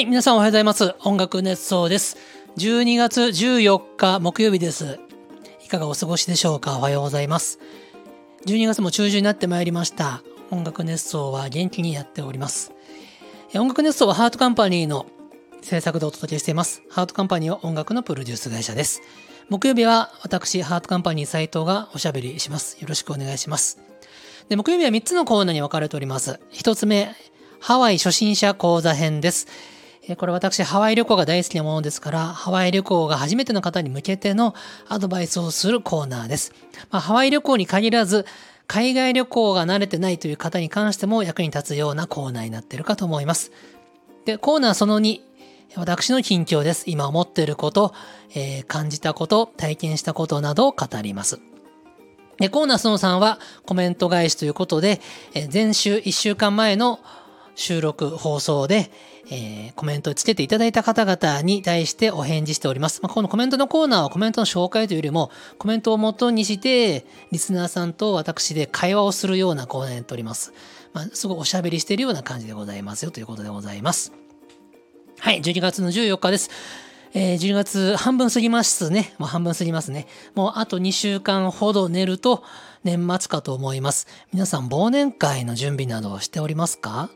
はい、皆さんおはようございます。音楽熱奏です。12月14日木曜日です。いかがお過ごしでしょうか？おはようございます。12月も中旬になってまいりました。音楽熱奏は元気にやっております。音楽熱奏はハートカンパニーの制作でお届けしています。ハートカンパニーは音楽のプロデュース会社です。木曜日は私、ハートカンパニー斉藤がおしゃべりします。よろしくお願いします。で木曜日は3つのコーナーに分かれております。1つ目、ハワイ初心者講座編です。えこれ私、ハワイ旅行が大好きなものですから、ハワイ旅行が初めての方に向けてのアドバイスをするコーナーです。まあ、ハワイ旅行に限らず、海外旅行が慣れてないという方に関しても役に立つようなコーナーになっているかと思います。で、コーナーその2、私の近況です。今思っていること、えー感じたこと、体験したことなどを語ります。で、コーナーその3はコメント返しということで、えー前週1週間前の収録放送で、えーコメントをつけていただいた方々に対してお返事しております。まあ、このコメントのコーナーはコメントの紹介というよりも、コメントを元にして、リスナーさんと私で会話をするようなコーナーになっております。まあ、すごいおしゃべりしているような感じでございますよということでございます。はい、12月の14日です。えー、12月半分過ぎますね。もう半分過ぎますね。もうあと2週間ほど寝ると年末かと思います。皆さん忘年会の準備などをしておりますか？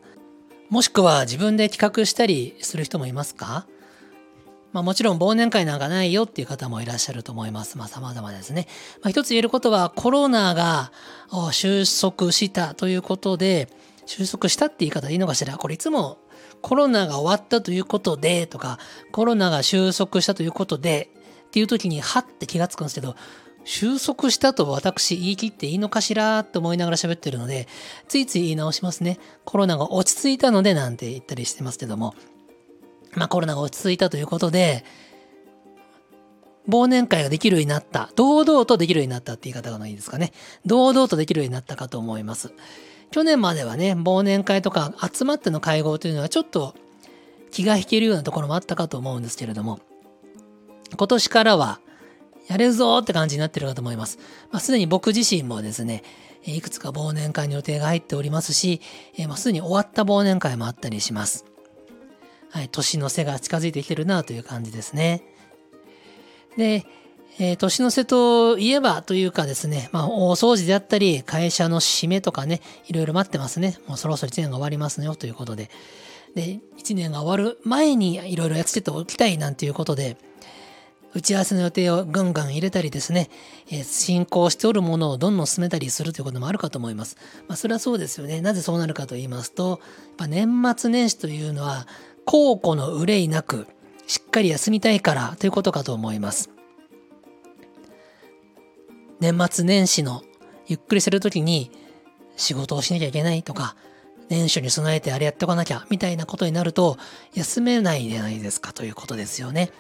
もしくは自分で企画したりする人もいますか？まあもちろん忘年会なんかないよっていう方もいらっしゃると思います。まあ様々ですね。まあ一つ言えることはコロナが収束したということで、収束したって言い方でいいのかしら？これいつもコロナが終わったということでとか、コロナが収束したということでっていう時にはって気がつくんですけど、収束したと私言い切っていいのかしらって思いながら喋ってるので、ついつい言い直しますね。コロナが落ち着いたのでなんて言ったりしてますけども、まあコロナが落ち着いたということで、忘年会ができるようになった。堂々とできるようになったって言い方がいいですかね。堂々とできるようになったかと思います。去年まではね、忘年会とか集まっての会合というのはちょっと気が引けるようなところもあったかと思うんですけれども、今年からはやれるぞーって感じになってるかと思います。まあ、すでに僕自身もですね、いくつか忘年会の予定が入っておりますし、えーまあ、すでに終わった忘年会もあったりします。はい、年の瀬が近づいてきてるなという感じですね。で、えー年の瀬といえばというかですね、まあ、大掃除であったり、会社の締めとかね、いろいろ待ってますね。もうそろそろ1年が終わりますよということで。で、1年が終わる前にいろいろやっつけておきたいなんていうことで、打ち合わせの予定をガンガン入れたりですね、えー進行しておるものをどんどん進めたりするということもあるかと思います。まあ、それはそうですよね。なぜそうなるかと言いますと、やっぱ年末年始というのは、後顧の憂いなく、しっかり休みたいからということかと思います。年末年始のゆっくりするときに仕事をしなきゃいけないとか、年初に備えてあれやっておかなきゃみたいなことになると休めないじゃないですかということですよね。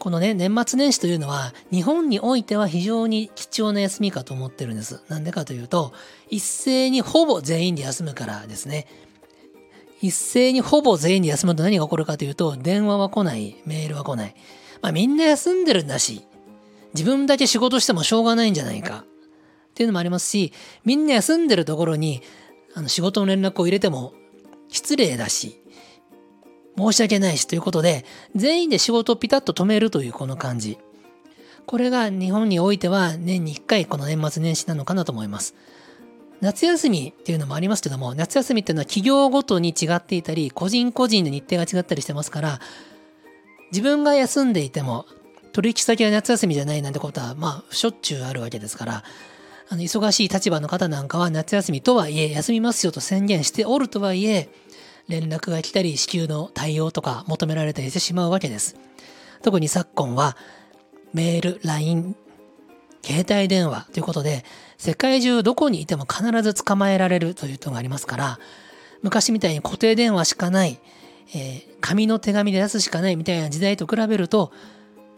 このね、年末年始というのは日本においては非常に貴重な休みかと思ってるんです。なんでかというと、一斉にほぼ全員で休むからですね。一斉にほぼ全員で休むと何が起こるかというと、電話は来ない、メールは来ない。まあみんな休んでるんだし、自分だけ仕事してもしょうがないんじゃないか。っていうのもありますし、みんな休んでるところにあの仕事の連絡を入れても失礼だし、申し訳ないしということで、全員で仕事をピタッと止めるというこの感じ。これが日本においては年に1回この年末年始なのかなと思います。夏休みっていうのもありますけども、夏休みっていうのは企業ごとに違っていたり、個人個人で日程が違ったりしてますから、自分が休んでいても、取引先は夏休みじゃないなんてことは、まあ、しょっちゅうあるわけですから、あの、忙しい立場の方なんかは夏休みとはいえ、休みますよと宣言しておるとはいえ、連絡が来たり、支給の対応とか求められたりしてしまうわけです。特に昨今は、メール、LINE、携帯電話ということで、世界中どこにいても必ず捕まえられるというのがありますから、昔みたいに固定電話しかない、えー紙の手紙で出すしかないみたいな時代と比べると、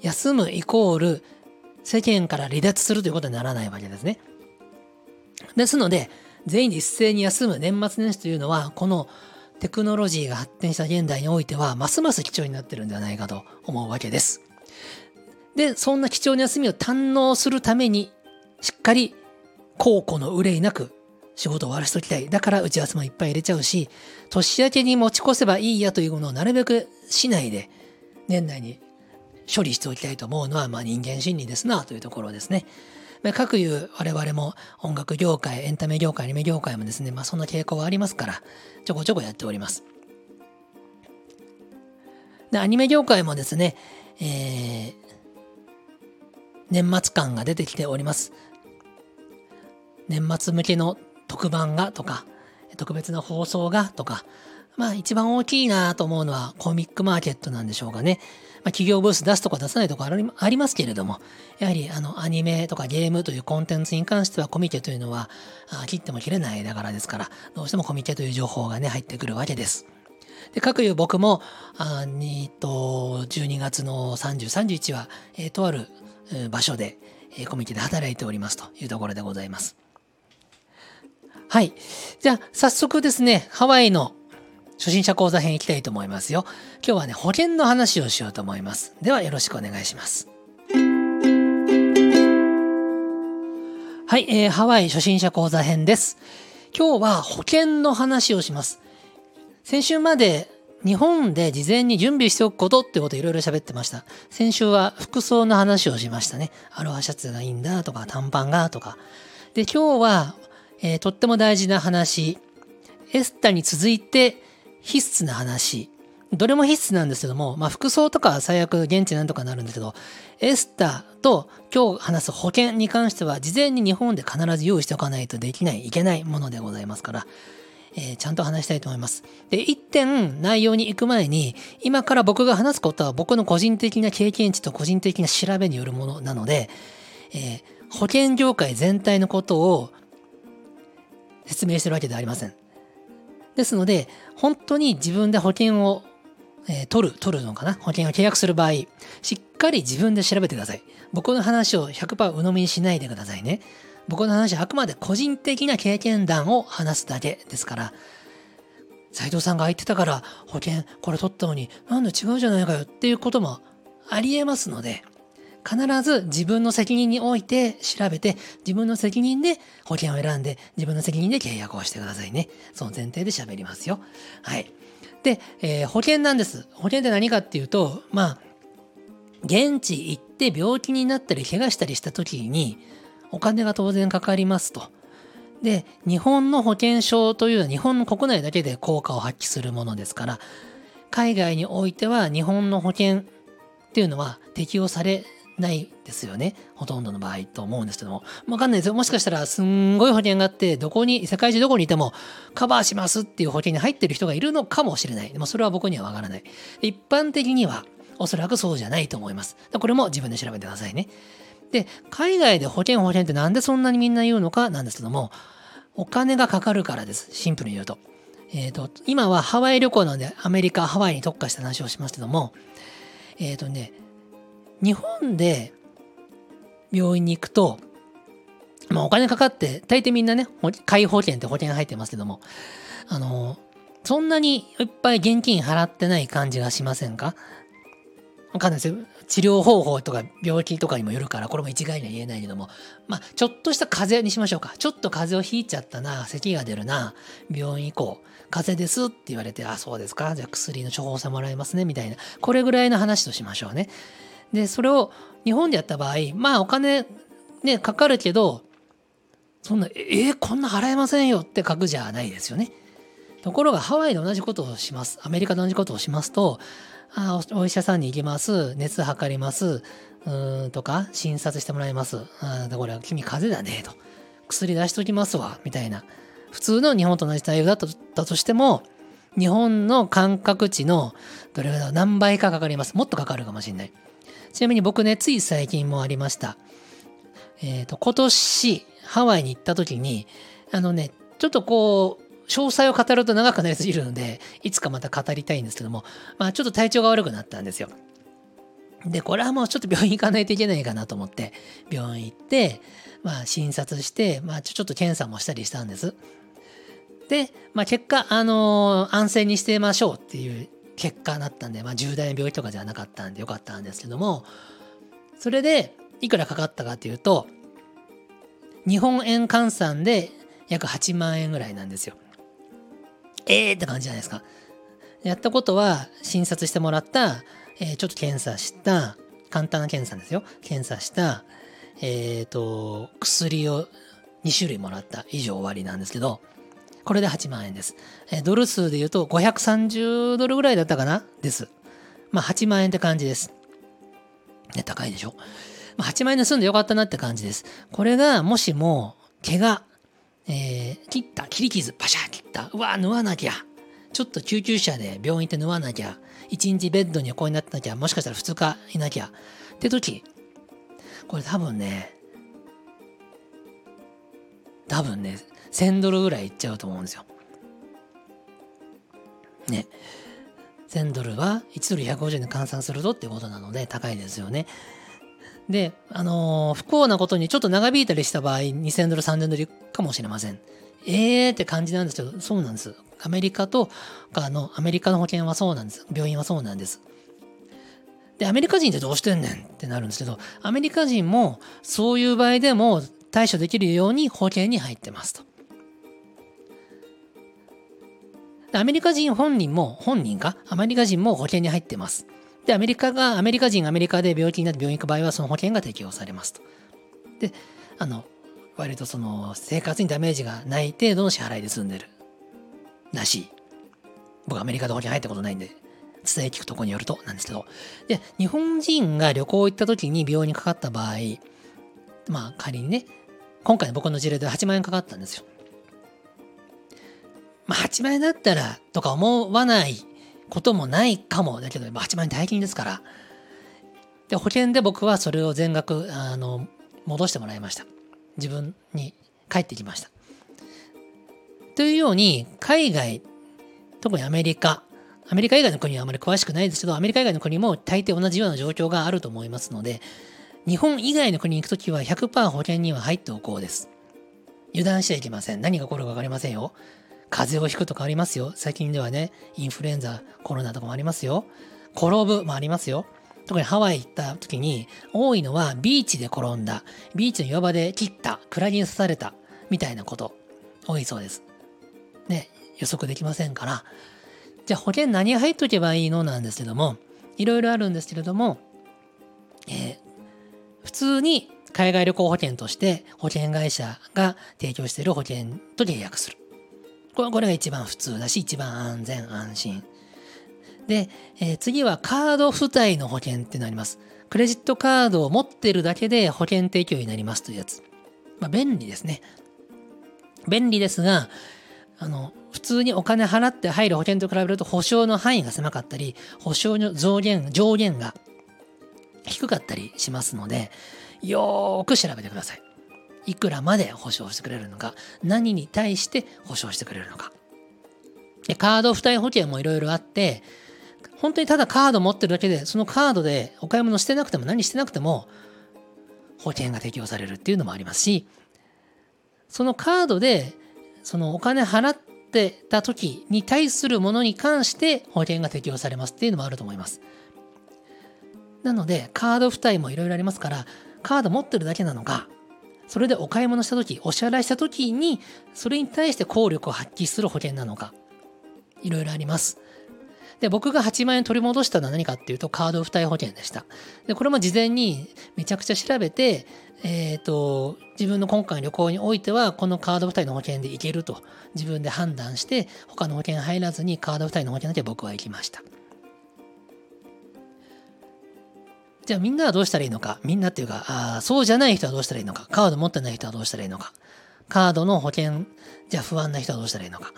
休むイコール世間から離脱するということにならないわけですね。ですので、全員で一斉に休む年末年始というのは、このテクノロジーが発展した現代においては、ますます貴重になってるんではないかと思うわけです。で、そんな貴重な休みを堪能するために、しっかり後顧の憂いなく仕事を終わらしときたい。だから打ち合わせもいっぱい入れちゃうし、年明けに持ち越せばいいやというものをなるべくしないで、年内に処理しておきたいと思うのは、まあ人間心理ですなというところですね。各いう我々も音楽業界、エンタメ業界、アニメ業界もですね、まあそんな傾向はありますから、ちょこちょこやっております。で、アニメ業界もですね、えー、年末感が出てきております。年末向けの特番がとか、特別な放送がとか、まあ一番大きいなと思うのはコミックマーケットなんでしょうかね。まあ、企業ブース出すとか出さないとかありますけれども、やはりあのアニメとかゲームというコンテンツに関してはコミケというのは切っても切れないだからですから、どうしてもコミケという情報がね、入ってくるわけです。で、各いう僕も、あにと、12月の30、31は、えー、とある場所で、えー、コミケで働いておりますというところでございます。はい。じゃあ、早速ですね、ハワイの初心者講座編いきたいと思いますよ。今日はね、保険の話をしようと思います。ではよろしくお願いします。はい、えー、ハワイ初心者講座編です。今日は保険の話をします。先週まで日本で事前に準備しておくことってこといろいろ喋ってました。先週は服装の話をしましたね。アロハシャツがいいんだとか短パンがとか。で、今日は、えー、とっても大事な話。エスタに続いて必須な話。どれも必須なんですけども、まあ服装とか最悪現地なんとかなるんですけど、エスターと今日話す保険に関しては事前に日本で必ず用意しておかないとできない、いけないものでございますから、えー、ちゃんと話したいと思います。で、一点内容に行く前に、今から僕が話すことは僕の個人的な経験値と個人的な調べによるものなので、えー、保険業界全体のことを説明してるわけではありません。ですので、本当に自分で保険を、えー、取る、取るのかな？保険を契約する場合、しっかり自分で調べてください。僕の話を100%鵜呑みにしないでくださいね。僕の話はあくまで個人的な経験談を話すだけですから、斉藤さんが言ってたから保険これ取ったのになんで違うじゃないかよっていうこともありえますので、必ず自分の責任において調べて、自分の責任で保険を選んで、自分の責任で契約をしてくださいね。その前提で喋りますよ。はい。で、えー、保険なんです。保険って何かっていうと、まあ、現地行って病気になったり怪我したりした時に、お金が当然かかりますと。で、日本の保険証というのは日本の国内だけで効果を発揮するものですから、海外においては日本の保険っていうのは適用されないですよね。ほとんどの場合と思うんですけども。わかんないですよ。もしかしたらすんごい保険があって、どこに、世界中どこにいてもカバーしますっていう保険に入ってる人がいるのかもしれない。でもそれは僕にはわからない。一般的にはおそらくそうじゃないと思います。これも自分で調べてくださいね。で、海外で保険保険ってなんでそんなにみんな言うのかなんですけども、お金がかかるからです。シンプルに言うと。えっ、ー、と、今はハワイ旅行なのでアメリカ、ハワイに特化した話をしますけども、えっ、ー、とね、日本で病院に行くと、まあお金かかって、大抵みんなね、介保険って保険入ってますけども、あの、そんなにいっぱい現金払ってない感じがしませんか？わかんないですよ。治療方法とか病気とかにもよるから、これも一概には言えないけども、まあ、ちょっとした風邪にしましょうか。ちょっと風邪をひいちゃったな、咳が出るな、病院行こう。風邪ですって言われて、あ、そうですか。じゃあ薬の処方箋もらいますね、みたいな。これぐらいの話としましょうね。で、それを日本でやった場合、まあお金ね、かかるけど、そんな、えー、こんな払えませんよって書くじゃないですよね。ところがハワイで同じことをします。アメリカで同じことをしますと、あお医者さんに行きます。熱測ります。うんとか、診察してもらいます。あこれは君風邪だね、と。薬出しときますわ、みたいな。普通の日本と同じ対応だったとしても、日本の感覚値のどれぐらい何倍かかかります。もっとかかるかもしれない。ちなみに僕ね、つい最近もありました。えっ、ー、と、今年、ハワイに行った時に、あのね、ちょっとこう、詳細を語ると長くなりすぎるので、いつかまた語りたいんですけども、まあちょっと体調が悪くなったんですよ。で、これはもうちょっと病院行かないといけないかなと思って、病院行って、まあ診察して、まあちょっと検査もしたりしたんです。で、まあ結果、あのー、安静にしてましょうっていう結果だったんで、まあ重大な病気とかじゃなかったんでよかったんですけども、それでいくらかかったかっていうと、日本円換算で約8万円ぐらいなんですよ。えーって感じじゃないですか。やったことは診察してもらった、えー、ちょっと検査した、簡単な検査ですよ。検査した、えっ、ー、と、薬を2種類もらった以上終わりなんですけど、これで8万円です。え、ドル数で言うと530ドルぐらいだったかな？です。まあ8万円って感じです。ね、高いでしょ？まあ、8万円で済んでよかったなって感じです。これがもしも怪我、えー、切った、切り傷、パシャ切った、うわ、縫わなきゃ。ちょっと救急車で病院行って縫わなきゃ。1日ベッドに横になってなきゃ。もしかしたら2日いなきゃ。って時、これ多分ね、多分ね、1000ドルぐらいいっちゃうと思うんですよ。ね。1000ドルは1ドル150円で換算するとってことなので高いですよね。で、あのー、不幸なことにちょっと長引いたりした場合、2000ドル、3000ドルかもしれません。えーって感じなんですけど、そうなんです。アメリカとかの、アメリカの保険はそうなんです。病院はそうなんです。で、アメリカ人ってどうしてんねんってなるんですけど、アメリカ人もそういう場合でも対処できるように保険に入ってますと。アメリカ人本人も、本人かアメリカ人も保険に入ってます。で、アメリカが、アメリカ人アメリカで病気になって病院行く場合は、その保険が適用されますと。で、あの、割とその、生活にダメージがない程度の支払いで済んでる。らしい。僕アメリカで保険入ったことないんで、伝え聞くとこによるとなんですけど。で、日本人が旅行行った時に病院にかかった場合、まあ仮にね、今回の僕の事例で8万円かかったんですよ。まあ8万円だったらとか思わないこともないかも。だけど、8万円大金ですから。で、保険で僕はそれを全額、あの、戻してもらいました。自分に帰ってきました。というように、海外、特にアメリカ、アメリカ以外の国はあまり詳しくないですけど、アメリカ以外の国も大抵同じような状況があると思いますので、日本以外の国に行くときは100%保険には入っておこうです。油断しちゃいけません。何が起こるか分かりませんよ。風邪をひくとかありますよ。最近ではね、インフルエンザ、コロナとかもありますよ。転ぶもありますよ。特にハワイ行った時に多いのはビーチで転んだ、ビーチの岩場で切った、クラゲに刺された、みたいなこと多いそうです。ね、予測できませんから。じゃあ保険何入っとけばいいのなんですけども、いろいろあるんですけれども、えー、普通に海外旅行保険として保険会社が提供している保険と契約する。これこれが一番普通だし、一番安全安心。で、えー、次はカード付帯の保険ってなります。クレジットカードを持ってるだけで保険提供になりますというやつ。まあ、便利ですね。便利ですが、あの、普通にお金払って入る保険と比べると保証の範囲が狭かったり、保証の増減、上限が低かったりしますので、よーく調べてください。いくらまで保証してくれるのか、何に対して保証してくれるのか。で、カード付帯保険もいろいろあって、本当にただカード持ってるだけで、そのカードでお買い物してなくても何してなくても、保険が適用されるっていうのもありますし、そのカードで、そのお金払ってた時に対するものに関して保険が適用されますっていうのもあると思います。なので、カード付帯もいろいろありますから、カード持ってるだけなのか、それでお買い物した時、お支払いした時に、それに対して効力を発揮する保険なのか、いろいろあります。で、僕が8万円取り戻したのは何かっていうと、カード付帯保険でした。で、これも事前にめちゃくちゃ調べて、えっ、ー、と、自分の今回の旅行においては、このカード付帯の保険で行けると自分で判断して、他の保険入らずにカード付帯の保険だけ僕は行きました。じゃあみんなはどうしたらいいのか？みんなっていうか、あそうじゃない人はどうしたらいいのか？カード持ってない人はどうしたらいいのか？カードの保険じゃあ不安な人はどうしたらいいのか？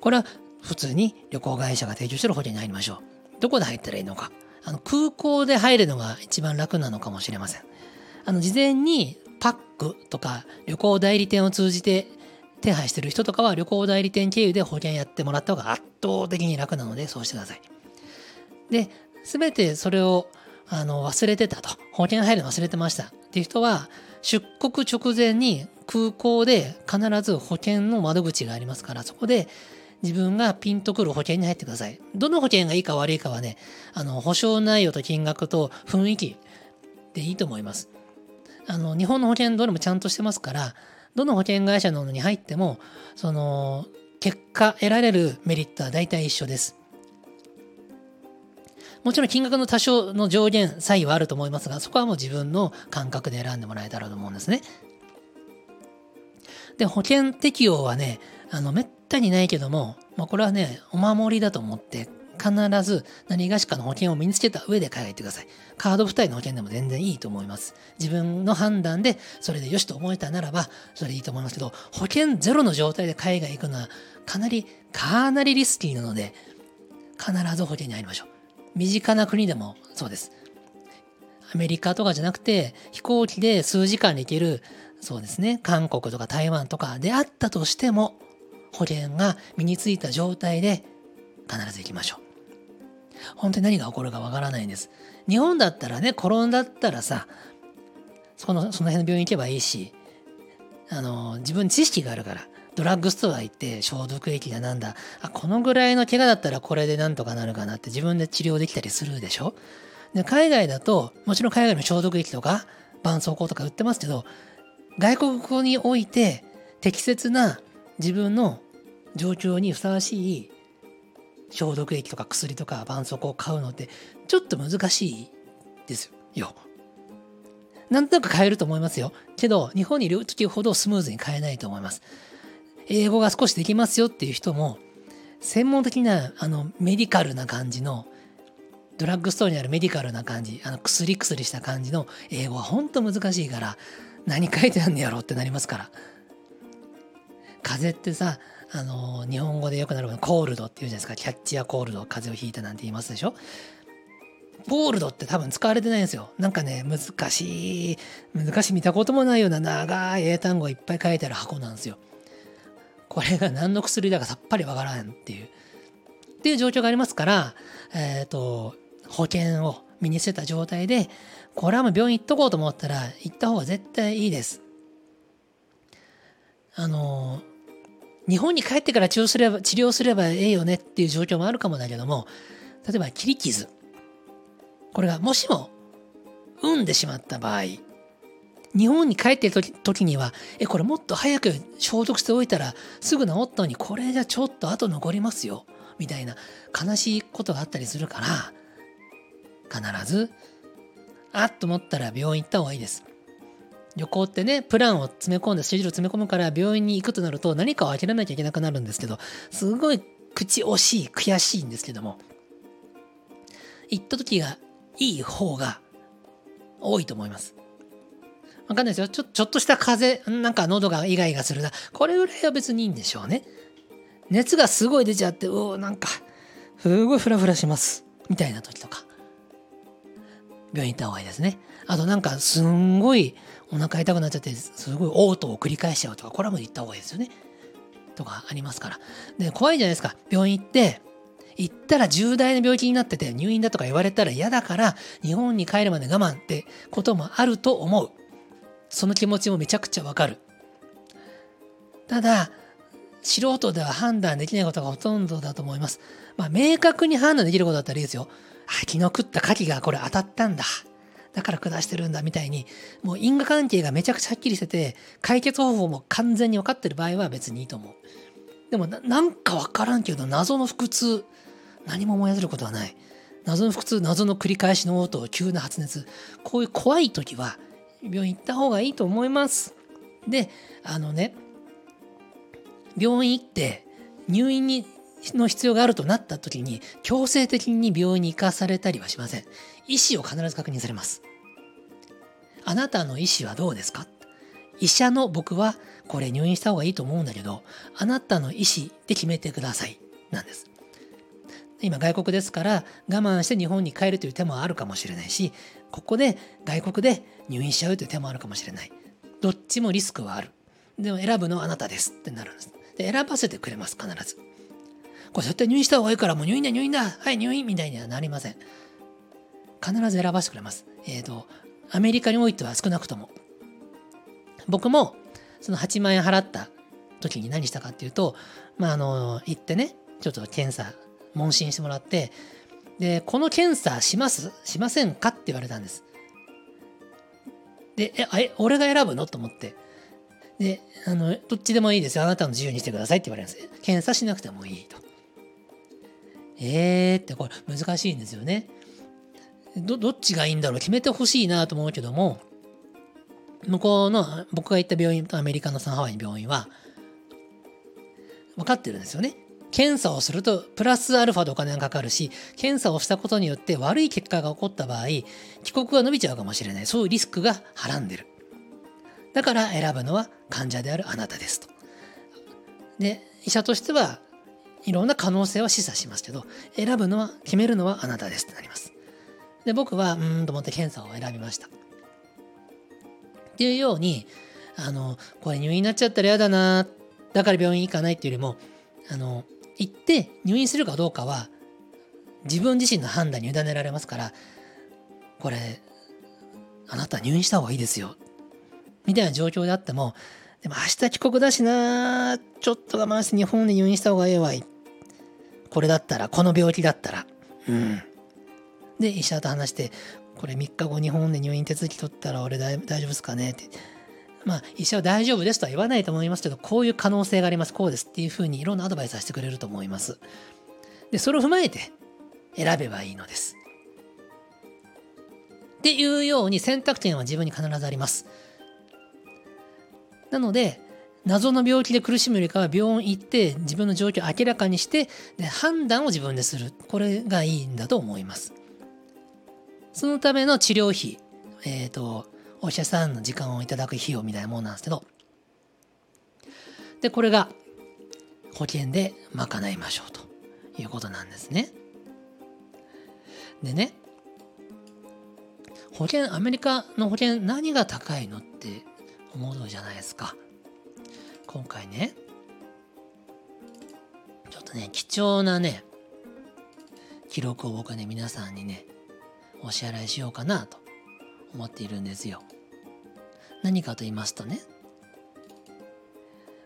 これは普通に旅行会社が提供してる保険に入りましょう。どこで入ったらいいのか？あの空港で入るのが一番楽なのかもしれません。あの事前にパックとか旅行代理店を通じて手配してる人とかは旅行代理店経由で保険やってもらった方が圧倒的に楽なのでそうしてください。で、すべてそれをあの、忘れてたと。保険入るの忘れてました。っていう人は、出国直前に空港で必ず保険の窓口がありますから、そこで自分がピンとくる保険に入ってください。どの保険がいいか悪いかはね、あの、保証内容と金額と雰囲気でいいと思います。あの、日本の保険どれもちゃんとしてますから、どの保険会社のに入っても、その、結果得られるメリットは大体一緒です。もちろん金額の多少の上限差異はあると思いますが、そこはもう自分の感覚で選んでもらえたらと思うんですね。で、保険適用はね、あの、めったにないけども、まあ、これはね、お守りだと思って、必ず何がしかの保険を身につけた上で海外行ってください。カード付帯の保険でも全然いいと思います。自分の判断でそれでよしと思えたならば、それでいいと思いますけど、保険ゼロの状態で海外行くのはかなり、かなりリスキーなので、必ず保険に入りましょう。身近な国でもそうです。アメリカとかじゃなくて、飛行機で数時間で行ける、そうですね、韓国とか台湾とかであったとしても、保険が身についた状態で必ず行きましょう。本当に何が起こるかわからないんです。日本だったらね、転んだったらさ、そのその辺の病院行けばいいし、あの、自分知識があるから、ドラッグストア行って消毒液がなんだ、あ、このぐらいの怪我だったらこれでなんとかなるかなって自分で治療できたりするでしょ？で海外だと、もちろん海外の消毒液とか、絆創膏とか売ってますけど、外国語において適切な自分の状況にふさわしい消毒液とか薬とか絆創膏を買うのってちょっと難しいですよ。なんとなく買えると思いますよ。けど、日本にいる時ほどスムーズに買えないと思います。英語が少しできますよっていう人も、専門的なあのメディカルな感じの、ドラッグストアにあるメディカルな感じ、あの薬薬した感じの英語は本当難しいから、何書いてあんねやろってなりますから。風邪ってさ、あの日本語でよくなるコールドっていうじゃないですか。キャッチやコールド風邪をひいたなんて言いますでしょ。コールドって多分使われてないんですよ。なんかね難しい難しい見たこともないような長い英単語いっぱい書いてある箱なんですよ。これが何の薬だかさっぱりわからんっていう。っていう状況がありますからえっ、ー、と保険を身につけた状態でこれはもう病院行っとこうと思ったら行った方が絶対いいです。あの日本に帰ってから治療すれば治療すればええよねっていう状況もあるかもだけども例えば切り傷。これがもしも産んでしまった場合日本に帰ってる時時にはえこれもっと早く消毒しておいたらすぐ治ったのにこれじゃちょっと後残りますよみたいな悲しいことがあったりするから必ずあっと思ったら病院行った方がいいです旅行ってね、プランを詰め込んで、スケジュール詰め込むから病院に行くとなると何かを諦めなきゃいけなくなるんですけど、すごい口惜しい、悔しいんですけども、行った時がいい方が多いと思います。わかんないですよ。ちょ、ちょっとした風邪、なんか喉がイガイガするな。これぐらいは別にいいんでしょうね。熱がすごい出ちゃって、うおなんか、すごいフラフラします。みたいな時とか。病院行った方がいいですね。あとなんかすんごいお腹痛くなっちゃってすごい嘔吐を繰り返しちゃうとかこれはもう行った方がいいですよね。とかありますから。で怖いじゃないですか病院行って行ったら重大な病気になってて入院だとか言われたら嫌だから日本に帰るまで我慢ってこともあると思う。その気持ちもめちゃくちゃわかる。ただ素人では判断できないことがほとんどだと思います。まあ明確に判断できることだったらいいですよ。あ、昨日食った牡蠣がこれ当たったんだ。だから下してるんだみたいに、もう因果関係がめちゃくちゃはっきりしてて、解決方法も完全に分かってる場合は別にいいと思う。でもな、なんか分からんけど、謎の腹痛、何も思い当たることはない。謎の腹痛、謎の繰り返しの嘔吐、急な発熱、こういう怖い時は、病院行った方がいいと思います。で、あのね、病院行って入院にの必要があるとなった時に強制的に病院に行かされたりはしません。意思を必ず確認されます。あなたの意思はどうですか？医者の僕はこれ入院した方がいいと思うんだけど、あなたの意思で決めてください。なんです。今外国ですから我慢して日本に帰るという手もあるかもしれないし、ここで外国で入院しちゃうという手もあるかもしれない。どっちもリスクはある。でも選ぶのはあなたですってなるんです。で選ばせてくれます、必ず。これ絶対入院した方がいいからもう入院だ入院だはい入院みたいにはなりません必ず選ばせてくれますえっ、ー、とアメリカにおいては少なくとも僕もその8万円払った時に何したかっていうとまああの行ってねちょっと検査問診してもらってでこの検査します？しませんか？って言われたんですでええ俺が選ぶの？と思ってで、あの、どっちでもいいですよ。あなたの自由にしてくださいって言われるんです。検査しなくてもいいと。えーってこれ難しいんですよね。ど、どっちがいいんだろう？決めてほしいなと思うけども、向こうの僕が行った病院とアメリカのサンハワイの病院は分かってるんですよね。検査をするとプラスアルファでお金がかかるし検査をしたことによって悪い結果が起こった場合帰国が伸びちゃうかもしれない。そういうリスクがはらんでる。だから選ぶのは患者であるあなたですと。で医者としてはいろんな可能性は示唆しますけど選ぶのは決めるのはあなたですってなります。で僕はうんと思って検査を選びました。っていうようにあのこれ入院になっちゃったら嫌だなだから病院行かないっていうよりもあの行って入院するかどうかは自分自身の判断に委ねられますからこれあなた入院した方がいいですよ。みたいな状況であってもでも明日帰国だしなちょっと我慢して日本で入院した方がええわい。これだったらこの病気だったら。うん。で医者と話してこれ3日後日本で入院手続き取ったら俺大丈夫ですかねって。まあ医者は大丈夫ですとは言わないと思いますけどこういう可能性があります。こうですっていうふうにいろんなアドバイスさせてくれると思います。でそれを踏まえて選べばいいのです。っていうように選択権は自分に必ずあります。なので謎の病気で苦しむよりかは病院行って自分の状況を明らかにしてで判断を自分でする。これがいいんだと思います。そのための治療費えっ、ー、とお医者さんの時間をいただく費用みたいなものなんですけど。でこれが保険で賄いましょうということなんですね。でね保険アメリカの保険何が高いのって思うじゃないですか。今回ねちょっとね貴重なね記録を僕はね皆さんにねお支払いしようかなと思っているんですよ。何かと言いますとね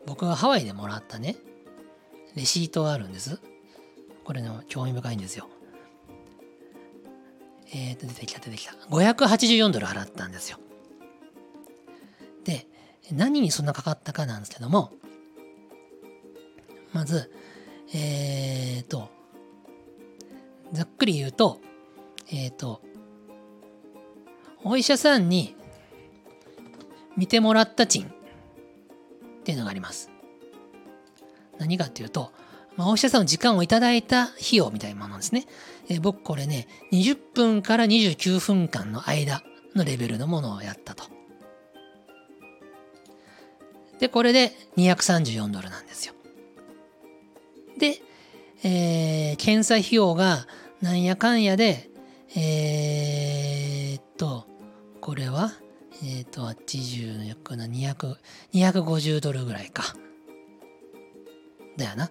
僕がハワイでもらったねレシートがあるんです。これの興味深いんですよ。えっ、ー、と出てきた出てきた。584ドル払ったんですよ。で何にそんなかかったかなんですけどもまずえっ、ー、とざっくり言うとえっ、ー、とお医者さんに見てもらった賃っていうのがあります。何かっていうと、まあ、お医者さんの時間をいただいた費用みたいなものですね、えー、僕これね20分から29分間の間のレベルのものをやったと。で、これで234ドルなんですよ。で、えー、検査費用がなんやかんやで、えー、っと、これは、えー、っと、80の約な200、250ドルぐらいか。だよな。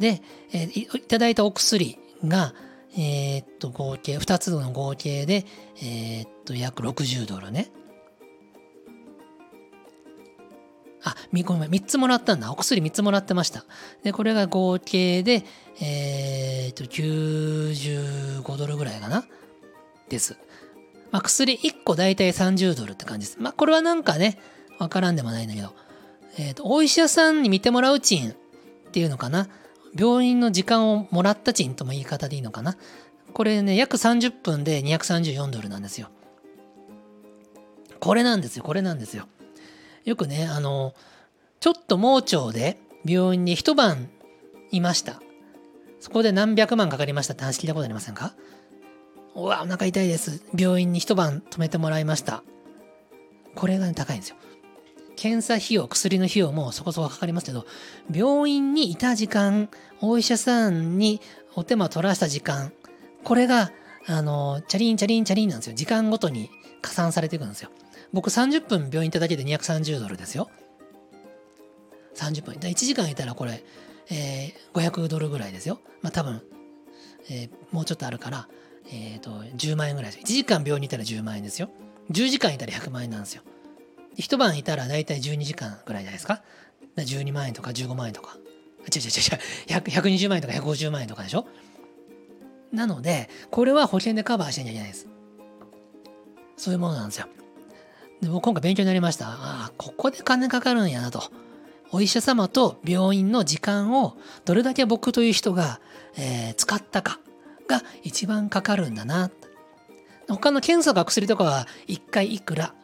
で、えー、いただいたお薬が、えー、っと、合計、2つの合計で、えー、っと、約60ドルね。あ、ごめん、3つもらったんだ。お薬3つもらってました。で、これが合計で、えっ、と、95ドルぐらいかな？です。まあ、薬1個大体30ドルって感じです。まあ、これはなんかね、わからんでもないんだけど、えっ、ー、と、お医者さんに見てもらう賃っていうのかな。病院の時間をもらった賃とも言い方でいいのかな。これね、約30分で234ドルなんですよ。これなんですよ、これなんですよ。よくね、あの、ちょっと盲腸で病院に一晩いました。そこで何百万かかりましたって話聞いたことありませんか？うわ、お腹痛いです。病院に一晩泊めてもらいました。これが、ね、高いんですよ。検査費用、薬の費用もそこそこかかりますけど、病院にいた時間、お医者さんにお手間取らした時間、これが、あの、チャリンチャリンチャリンなんですよ。時間ごとに加算されていくんですよ。僕30分病院行っただけで230ドルですよ。30分。1時間いたらこれ、えー、500ドルぐらいですよ。まあ多分、えー、もうちょっとあるから、えっ、ー、と、10万円ぐらいです。1時間病院にいたら10万円ですよ。10時間いたら100万円なんですよ。一晩いたら大体12時間ぐらいじゃないですか。12万円とか15万円とか。違う違う違う違う。120万円とか150万円とかでしょなので、これは保険でカバーしなきゃいけないです。そういうものなんですよ。でも今回勉強になりました。ああ、ここで金かかるんやなと。お医者様と病院の時間をどれだけ僕という人が、えー、使ったかが一番かかるんだな。他の検査か薬とかは1回いくら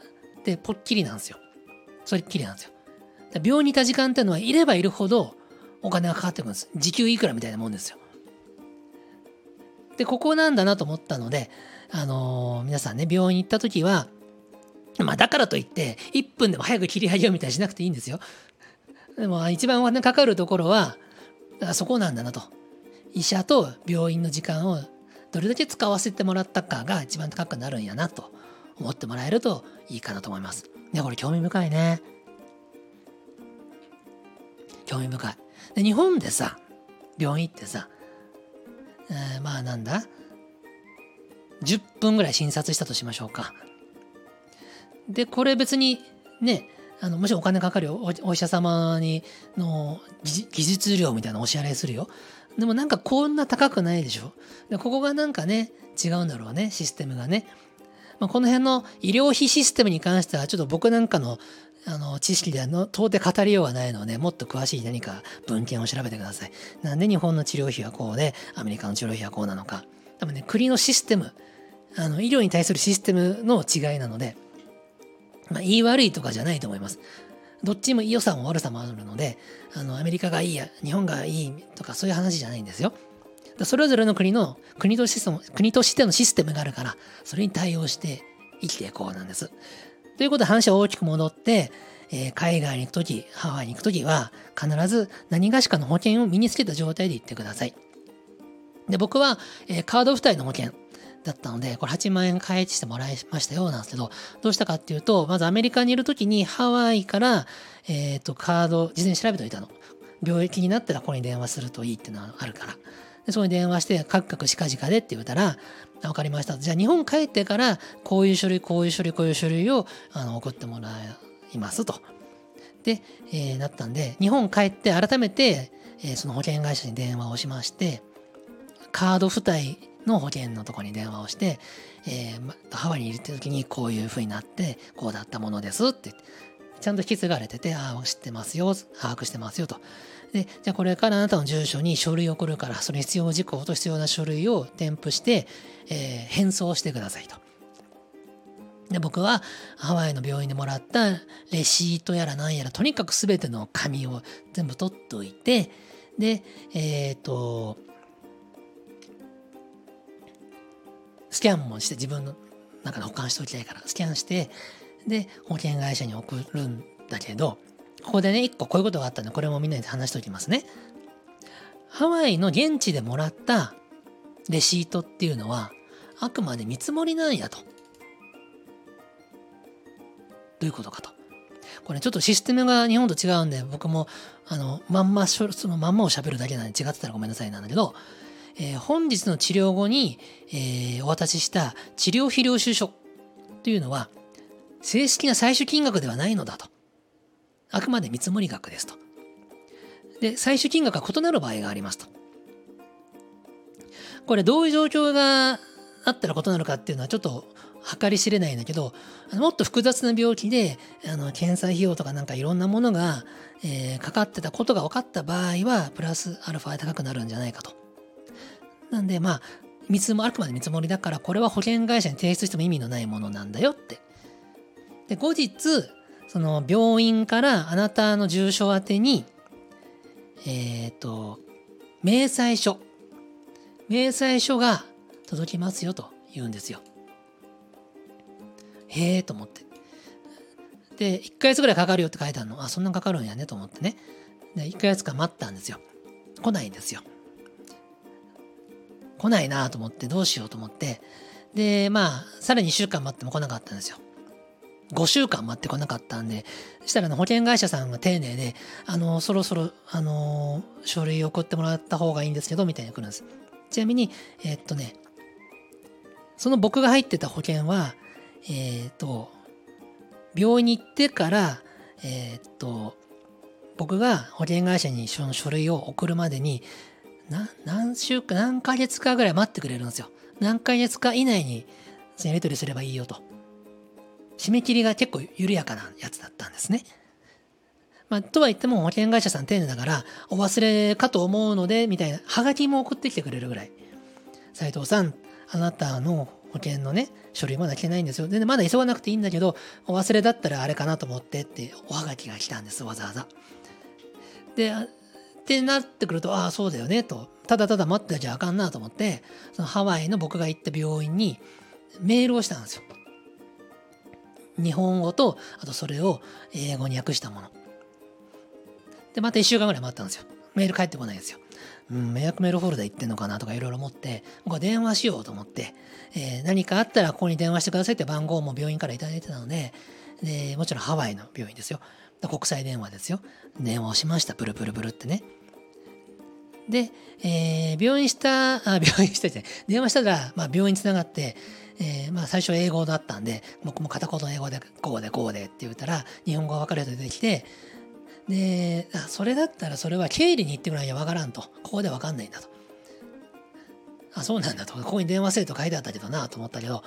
でぽっきりなんですよ。それっきりなんですよ。病院にいた時間っていうのはいればいるほどお金がかかってくるんです。時給いくらみたいなもんですよ。で、ここなんだなと思ったので、あのー、皆さんね、病院行った時は、まあだからといって、1分でも早く切り上げようみたいにしなくていいんですよ。でも一番お金かかるところは、そこなんだなと。医者と病院の時間をどれだけ使わせてもらったかが一番高くなるんやなと思ってもらえるといいかなと思います。ね、これ興味深いね。興味深い。で日本でさ、病院行ってさ、えー、まあなんだ？10分ぐらい診察したとしましょうか。で、これ別にね、あのもちろんお金かかるよお医者様にの技術料みたいなお支払いするよでもなんかこんな高くないでしょ？でここがなんかね違うんだろうねシステムがね、まあ、この辺の医療費システムに関してはちょっと僕なんかのあの知識ではの到底語りようがないのでもっと詳しい何か文献を調べてください。なんで日本の治療費はこうでアメリカの治療費はこうなのか。多分ね国のシステムあの医療に対するシステムの違いなのでまあ、言い悪いとかじゃないと思います。どっちも良さも悪さもあるので、あの、アメリカがいいや、日本がいいとかそういう話じゃないんですよ。それぞれの国の国として国としてのシステムがあるから、それに対応して生きていこうなんです。ということで話は大きく戻って、えー、海外に行くとき、ハワイに行くときは、必ず何がしかの保険を身につけた状態で行ってください。で、僕は、えー、カード付帯の保険、だったので、これ8万円返してもらいましたよなんですけど、どうしたかっていうと、まずアメリカにいる時にハワイから、えっ、ー、と、カード、事前に調べておいたの。病気になったらここに電話するといいっていうのがあるから。でそこに電話して、カクカクしかじかでって言ったら、分かりました。じゃあ日本帰ってから、こういう書類、こういう書類、こういう書類をあの送ってもらいますと。で、えー、なったんで、日本帰って改めて、えー、その保険会社に電話をしまして、カード付帯の保険のところに電話をして、えー、ハワイにいる時にこういう風になってこうだったものですってちゃんと引き継がれててああ知ってますよ把握してますよと。でじゃあこれからあなたの住所に書類を送るからその必要事項と必要な書類を添付して、えー、返送してくださいと。で僕はハワイの病院でもらったレシートやら何やらとにかく全ての紙を全部取っておいてでえっ、ー、とスキャンもして自分の中で保管しておきたいからスキャンしてで保険会社に送るんだけどここでね一個こういうことがあったんでこれもみんなで話しておきますね。ハワイの現地でもらったレシートっていうのはあくまで見積もりなんやと。どういうことかと。これちょっとシステムが日本と違うんで僕もあのまんまそのまんまを喋るだけなんで違ってたらごめんなさいなんだけどえー、本日の治療後に、えー、お渡しした治療費領収書というのは正式な最終金額ではないのだと。あくまで見積もり額ですと。で、最終金額は異なる場合がありますと。これどういう状況があったら異なるかっていうのはちょっと計り知れないんだけど、もっと複雑な病気で、あの検査費用とかなんかいろんなものが、えー、かかってたことが分かった場合は、プラスアルファで高くなるんじゃないかと。なんでまあ見積もあくまで見積もりだからこれは保険会社に提出しても意味のないものなんだよって。で後日その病院からあなたの住所宛てにえっ、ー、と明細書明細書が届きますよと言うんですよ。へえと思って。で1ヶ月ぐらいかかるよって書いてあるのあそんなかかるんやねと思ってねで1ヶ月間待ったんですよ来ないんですよ来ないなと思ってどうしようと思って。でまあさらに2週間待っても来なかったんですよ。5週間待ってこなかったんでそしたら保険会社さんが丁寧であのそろそろあの書類送ってもらった方がいいんですけどみたいに来るんです。ちなみにえー、っとねその僕が入ってた保険はえー、っと病院に行ってからえー、っと僕が保険会社にその書類を送るまでに何週間、何ヶ月かぐらい待ってくれるんですよ。何ヶ月か以内にやり取りすればいいよと。締め切りが結構緩やかなやつだったんですね。まあ、とは言っても保険会社さん丁寧だから、お忘れかと思うので、みたいな、はがきも送ってきてくれるぐらい。斉藤さん、あなたの保険のね、書類まだ来てないんですよ。で、まだ急がなくていいんだけど、お忘れだったらあれかなと思ってって、おはがきが来たんです、わざわざ。で、ってなってくると、ああ、そうだよね、と。ただただ待ってちゃあかんなと思って、そのハワイの僕が行った病院にメールをしたんですよ。日本語と、あとそれを英語に訳したもの。で、また1週間ぐらい待ったんですよ。メール返ってこないんですよ。うん、迷惑メールフォルダ行ってんのかなとかいろいろ思って、僕は電話しようと思って、えー、何かあったらここに電話してくださいって番号も病院から頂いてたので、でもちろんハワイの病院ですよ。国際電話ですよ。電話をしました。プルプルプルってね。で、えー、病院した、あ、病院したじゃない。電話したら、まあ、病院つながって、えー、まあ、最初英語だったんで、僕も片言英語で、こうでこうでって言ったら、日本語が分かる人出てきて、で、あそれだったらそれは経理に行ってくらいには分からんと。ここで分かんないんだと。あ、そうなんだと。ここに電話せえと書いてあったけどなと思ったけど、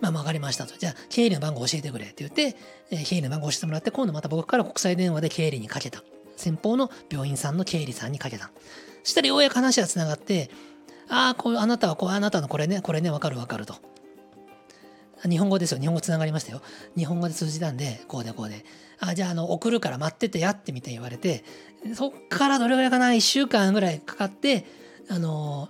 まあ分かりましたと。じゃあ、経理の番号教えてくれって言って、えー、経理の番号教えてもらって、今度また僕から国際電話で経理にかけた。先方の病院さんの経理さんにかけた。したらようやく話がつながって、ああ、こう、あなたはこう、あなたのこれね、これね、わかるわかると。日本語ですよ。日本語つながりましたよ。日本語で通じたんで、こうでこうで。あ、じゃあ、あの、送るから待っててやってみて言われて、そっからどれぐらいかな、1週間ぐらいかかって、あの、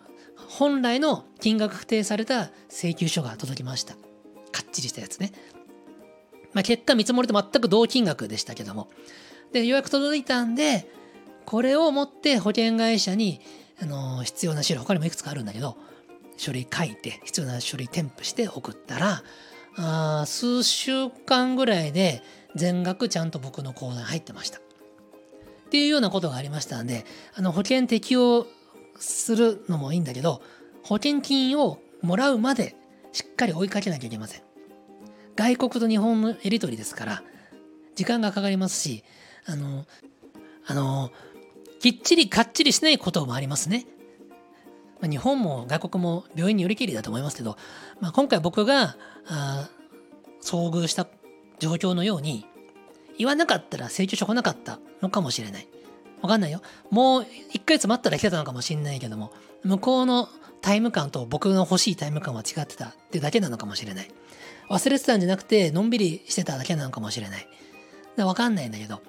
本来の金額確定された請求書が届きました。かっちりしたやつね。まあ、結果見積もりと全く同金額でしたけども。で、ようやく届いたんで、これを持って保険会社に、あの、必要な資料、他にもいくつかあるんだけど、書類書いて、必要な書類添付して送ったら、あ数週間ぐらいで全額ちゃんと僕の口座に入ってました。っていうようなことがありましたんで、あの保険適用するのもいいんだけど、保険金をもらうまでしっかり追いかけなきゃいけません。外国と日本のやり取りですから、時間がかかりますし、あの、あの、きっちりかっちりしないこともありますね。まあ、日本も外国も病院によりきりだと思いますけど、まあ、今回僕があ遭遇した状況のように言わなかったら請求書来なかったのかもしれない。わかんないよ。もう1ヶ月待ったら来てたのかもしれないけども、向こうのタイム感と僕の欲しいタイム感は違ってたってだけなのかもしれない。忘れてたんじゃなくて、のんびりしてただけなのかもしれない。わかんないんだけど、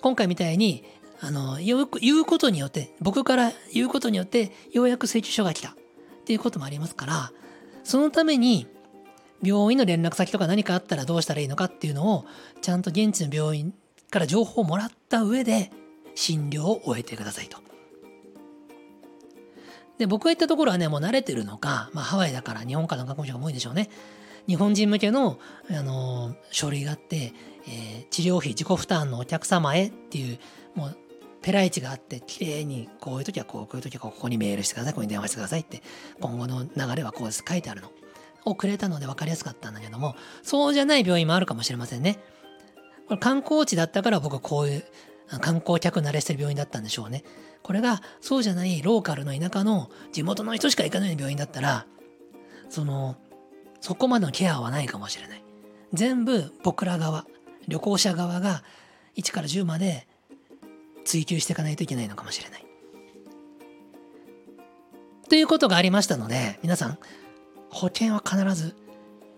今回みたいにあのよく、言うことによって、僕から言うことによって、ようやく請求書が来たっていうこともありますから、そのために、病院の連絡先とか何かあったらどうしたらいいのかっていうのを、ちゃんと現地の病院から情報をもらった上で、診療を終えてくださいと。で、僕が行ったところはね、もう慣れてるのか、まあハワイだから日本からの学校者が多いんでしょうね。日本人向けの、あの書類があって、えー、治療費自己負担のお客様へっていう、もうペライチがあって、綺麗に、こういう時はこう、こういう時はここにメールしてください、ここに電話してくださいって、今後の流れはこうです、書いてあるの。をくれたので分かりやすかったんだけども、そうじゃない病院もあるかもしれませんね。これ観光地だったから僕こういう観光客慣れしてる病院だったんでしょうね。これがそうじゃないローカルの田舎の地元の人しか行かない病院だったら、その、そこまでのケアはないかもしれない。全部僕ら側、旅行者側が1から10まで追求していかないといけないのかもしれない。ということがありましたので、皆さん、保険は必ず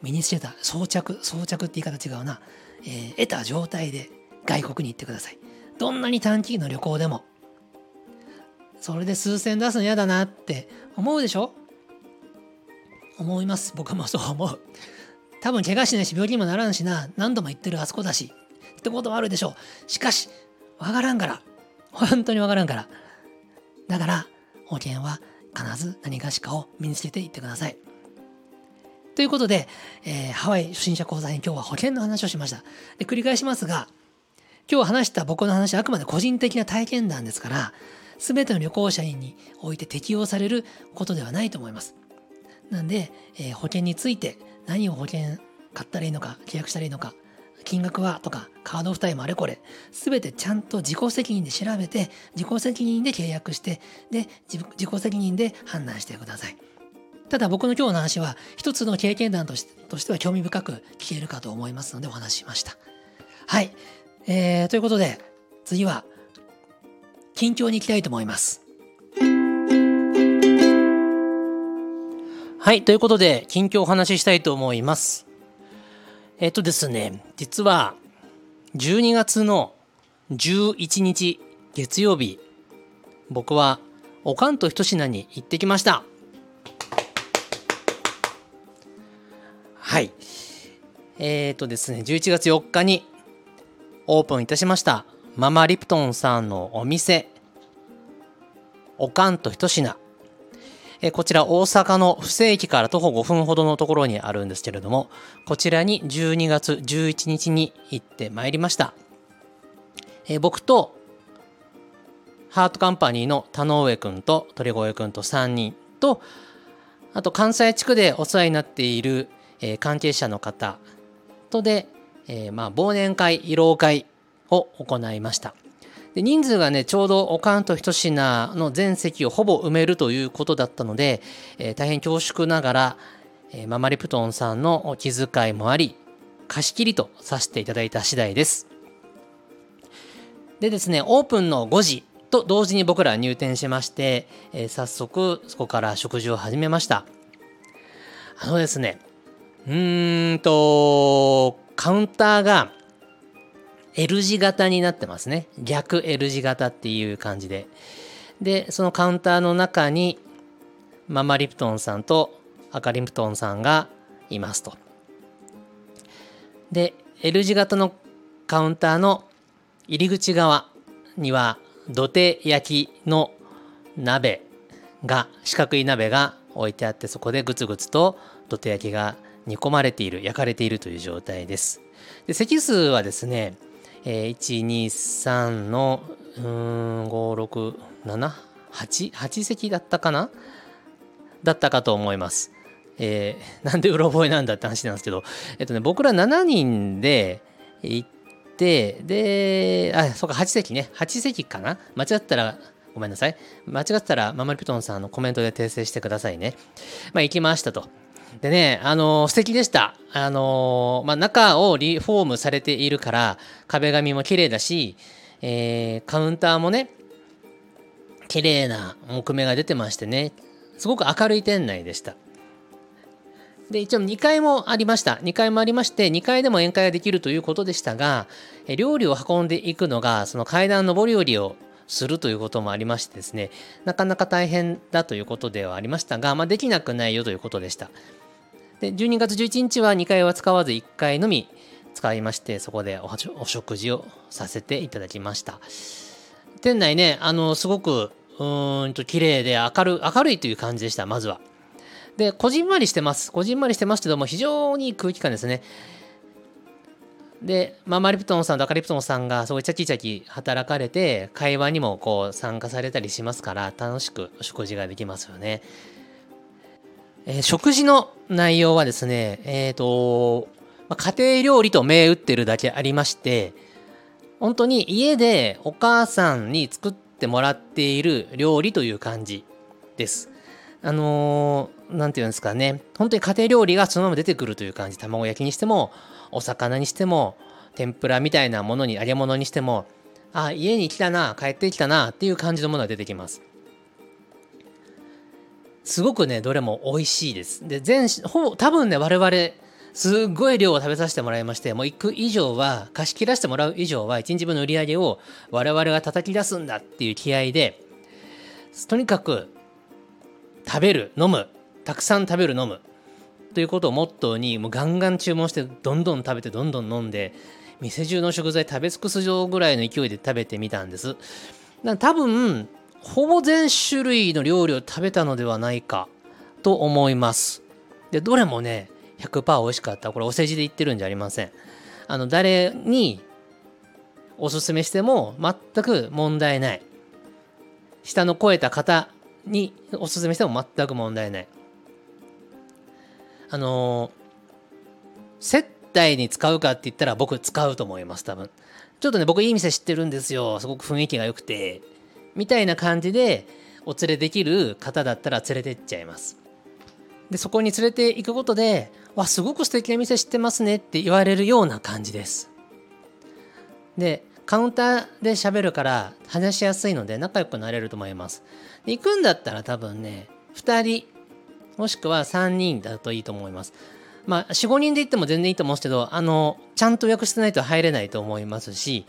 身につけた、装着、装着って言い方違うな、えー、得た状態で外国に行ってください。どんなに短期の旅行でも、それで数千出すの嫌だなって思うでしょ？思います。僕も そう思う。多分怪我しないし病気にもならんしな、何度も言ってるあそこだし、ってことはあるでしょう。しかし、わからんから、本当にわからんから。だから、保険は必ず何かしかを身につけていってください。ということで、えー、ハワイ初心者講座に今日は保険の話をしました。で、繰り返しますが、今日話した僕の話はあくまで個人的な体験談ですから、全ての旅行者において適用されることではないと思います。なんで、えー、保険について何を保険買ったらいいのか、契約したらいいのか、金額はとか、カード負担もあれこれ、すべてちゃんと自己責任で調べて、自己責任で契約して、で、自己責任で判断してください。ただ僕の今日の話は一つの経験談としてとしては興味深く聞けるかと思いますのでお話ししました。はい。えー、ということで次は近況に行きたいと思います。はい。ということで、近況お話ししたいと思います。えっとですね、実は、12月の11日月曜日、僕は、おかんとひと品に行ってきました。はい。えっ、とですね、11月4日にオープンいたしました、ママリプトンさんのお店、おかんとひと品。えこちら大阪の布施駅から徒歩5分ほどのところにあるんですけれども、こちらに12月11日に行ってまいりました。え僕とハートカンパニーの田上くんと鳥越くんと3人と、あと関西地区でお世話になっている、え関係者の方とで、え、まあ忘年会、慰労会を行いました。で人数がねちょうどおかんとひと品の全席をほぼ埋めるということだったので、えー、大変恐縮ながら、えー、ママリプトンさんのお気遣いもあり貸し切りとさせていただいた次第です。でですねオープンの5時と同時に僕ら入店しまして、えー、早速そこから食事を始めました。あのですねうーんとカウンターが L 字型になってますね。逆 L 字型っていう感じで。で、そのカウンターの中にママリプトンさんと赤リプトンさんがいますと。で、L 字型のカウンターの入り口側には土手焼きの鍋が四角い鍋が置いてあってそこでグツグツと土手焼きが煮込まれている焼かれているという状態ですで席数はですねえー、123のうん56788席だったかな？だったかと思います。えー、なんでうろ覚えなんだって話なんですけど、えっとね、僕ら7人で行って、で、あ、そうか、8席ね。8席かな？間違ったら、ごめんなさい。間違ったら、ママリピトンさんのコメントで訂正してくださいね。まあ、行きましたと。でね、あのー、素敵でした。あのー、まあ、中をリフォームされているから、壁紙も綺麗だし、えー、カウンターもね、綺麗な木目が出てましてね、すごく明るい店内でした。で、一応2階もありました。2階もありまして、2階でも宴会ができるということでしたが、料理を運んでいくのが、その階段上り下りをするということもありましてですね、なかなか大変だということではありましたが、まあ、できなくないよということでした。で12月11日は2階は使わず1階のみ使いましてそこでお食事をさせていただきました。店内ねあのすごくうんと綺麗で明る明るいという感じでしたまずは。でこじんまりしてます。こじんまりしてますけども非常にいい空気感ですね。で、まあ、マリプトンさんとアカリプトンさんがすごいチャキチャキ働かれて会話にもこう参加されたりしますから楽しくお食事ができますよね。えー、食事の内容はですね、えっ、ー、と、まあ、家庭料理と銘打ってるだけありまして、本当に家でお母さんに作ってもらっている料理という感じです。あのー、なんていうんですかね、本当に家庭料理がそのまま出てくるという感じ。卵焼きにしても、お魚にしても、天ぷらみたいなものに、揚げ物にしても、あ、家に来たな、帰ってきたなっていう感じのものが出てきます。すごくねどれも美味しいです。で全ほぼ多分ね我々すっごい量を食べさせてもらいましてもう行く以上は貸し切らせてもらう以上は1日分の売り上げを我々が叩き出すんだっていう気合でとにかく食べる飲むたくさん食べる飲むということをモットーにもうガンガン注文してどんどん食べてどんどん飲んで店中の食材食べ尽くすぐらいの勢いで食べてみたんです。多分ほぼ全種類の料理を食べたのではないかと思います。で、どれもね、100%美味しかった。これお世辞で言ってるんじゃありません。あの、誰におすすめしても全く問題ない。下の超えた方におすすめしても全く問題ない。あの接待に使うかって言ったら僕使うと思います、多分。ちょっとね、僕いい店知ってるんですよ。すごく雰囲気が良くて。みたいな感じでお連れできる方だったら連れてっちゃいます。でそこに連れて行くことで「わすごく素敵な店知ってますね」って言われるような感じです。でカウンターで喋るから話しやすいので仲良くなれると思います。行くんだったら多分ね2人もしくは3人だといいと思います。まあ45人で行っても全然いいと思うんですけどあのちゃんと予約してないと入れないと思いますし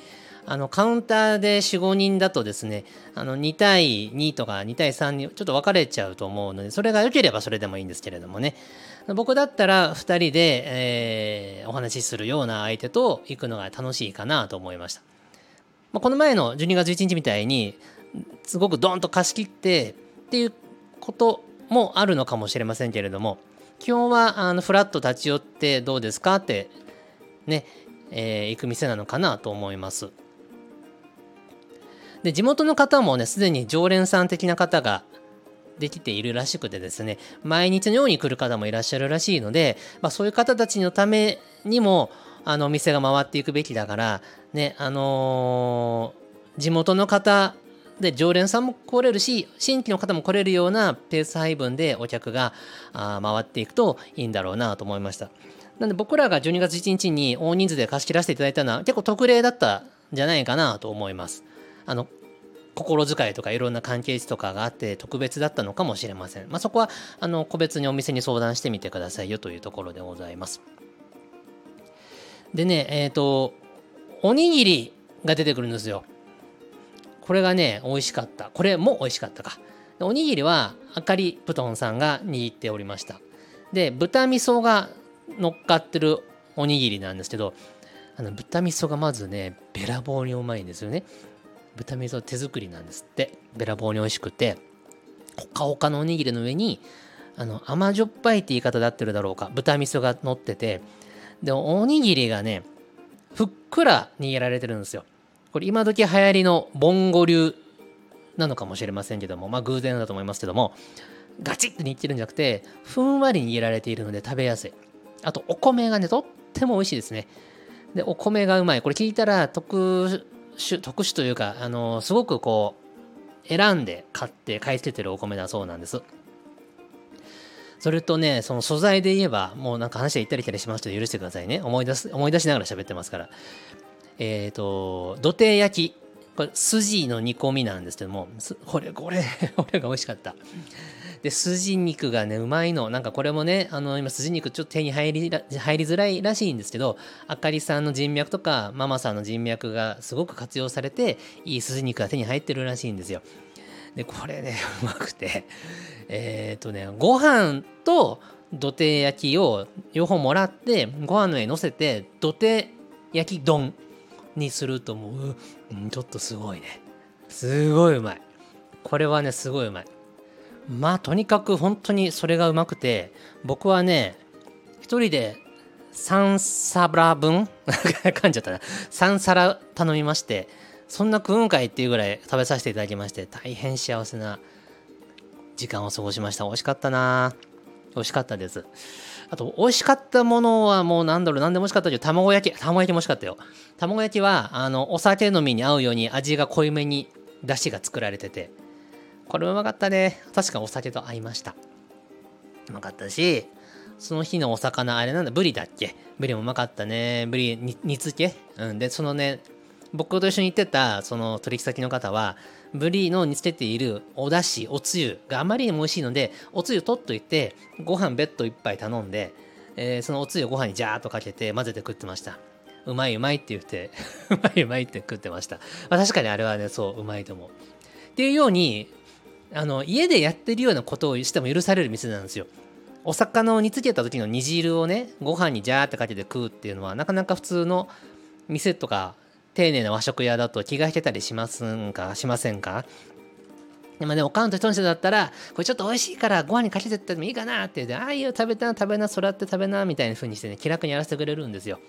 あのカウンターで45人だとですねあの2対2とか2対3にちょっと分かれちゃうと思うのでそれが良ければそれでもいいんですけれどもね僕だったら2人で、えー、お話しするような相手と行くのが楽しいかなと思いました、まあ、この前の12月1日みたいにすごくドンと貸し切ってっていうこともあるのかもしれませんけれども基本はあのフラット立ち寄ってどうですかってね、えー、行く店なのかなと思います。で地元の方もねすでに常連さん的な方ができているらしくてですね毎日のように来る方もいらっしゃるらしいので、まあ、そういう方たちのためにもあの店が回っていくべきだからねあのー、地元の方で常連さんも来れるし新規の方も来れるようなペース配分でお客があ回っていくといいんだろうなと思いました。なんで僕らが12月1日に大人数で貸し切らせていただいたのは結構特例だったんじゃないかなと思います。あの心遣いとかいろんな関係値とかがあって特別だったのかもしれません。まあ、そこはあの個別にお店に相談してみてくださいよというところでございます。でね、えっ、ー、と、おにぎりが出てくるんですよ。これがね、美味しかった。これも美味しかったか。おにぎりはあかり布団さんが握っておりました。で、豚味噌が乗っかってるおにぎりなんですけど、あの豚味噌がまずね、べらぼうにうまいんですよね。豚味噌手作りなんですって。べらぼうに美味しくて。ほかほかのおにぎりの上にあの甘じょっぱいって言い方で合ってるだろうか。豚味噌が乗ってて。でおにぎりがねふっくら握られてるんですよ。これ今時流行りのボンゴ流なのかもしれませんけども。まあ偶然だと思いますけども。ガチッと握ってるんじゃなくてふんわり握られているので食べやすい。あとお米がねとっても美味しいですね。でお米がうまい。これ聞いたら特殊特殊というかあのすごくこう選んで買って買い付けてるお米だそうなんです。それとねその素材で言えばもうなんか話は行ったり来たりしますけど許してくださいね。思い出す思い出しながら喋ってますから。えっ、ー、と土手焼き。これ筋の煮込みなんですけどもこれこれ これが美味しかった。で筋肉がねうまいの。なんかこれもねあの今筋肉ちょっと手に入り入りづらいらしいんですけどあかりさんの人脈とかママさんの人脈がすごく活用されていい筋肉が手に入ってるらしいんですよ。でこれねうまくて。えっ、ー、とねご飯と土手焼きを両方もらってご飯の上に乗せて土手焼き丼にするともう、うん、ちょっとすごいね。すごいうまい。これはねすごいうまい。まあとにかく本当にそれがうまくて僕はね一人で3皿分噛んじゃったな。3皿頼みましてそんな食うんかいっていうぐらい食べさせていただきまして大変幸せな時間を過ごしました。美味しかったな。美味しかったです。あと美味しかったものはもう何だろう。何でも美味しかったけど卵焼き卵焼きも美味しかったよ。卵焼きはあのお酒飲みに合うように味が濃いめに出汁が作られてて。これうまかったね。確かお酒と合いました。うまかったし、その日のお魚、あれなんだ、ブリだっけ？ブリもうまかったね。ブリ煮付け？うん。で、そのね、僕と一緒に行ってた、その取引先の方は、ブリの煮つけているお出汁、おつゆがあまりにも美味しいので、おつゆ取っといて、ご飯ベッド一杯頼んで、えー、そのおつゆをご飯にジャーっとかけて混ぜて食ってました。うまいうまいって言って、うまいうまいって食ってました。まあ、確かにあれはね、そう、うまいと思う。っていうように、あの家でやってるようなことをしても許される店なんですよ。お魚を煮つけた時の煮汁をねご飯にジャーってかけて食うっていうのはなかなか普通の店とか丁寧な和食屋だと気が引けたりしますんかしませんか？でもね、おかんと一人だったら、これちょっと美味しいからご飯にかけてってもいいかなって言って、ああいう食べたな、食べな、そらって食べな、みたいな風にしてね、気楽にやらせてくれるんですよ。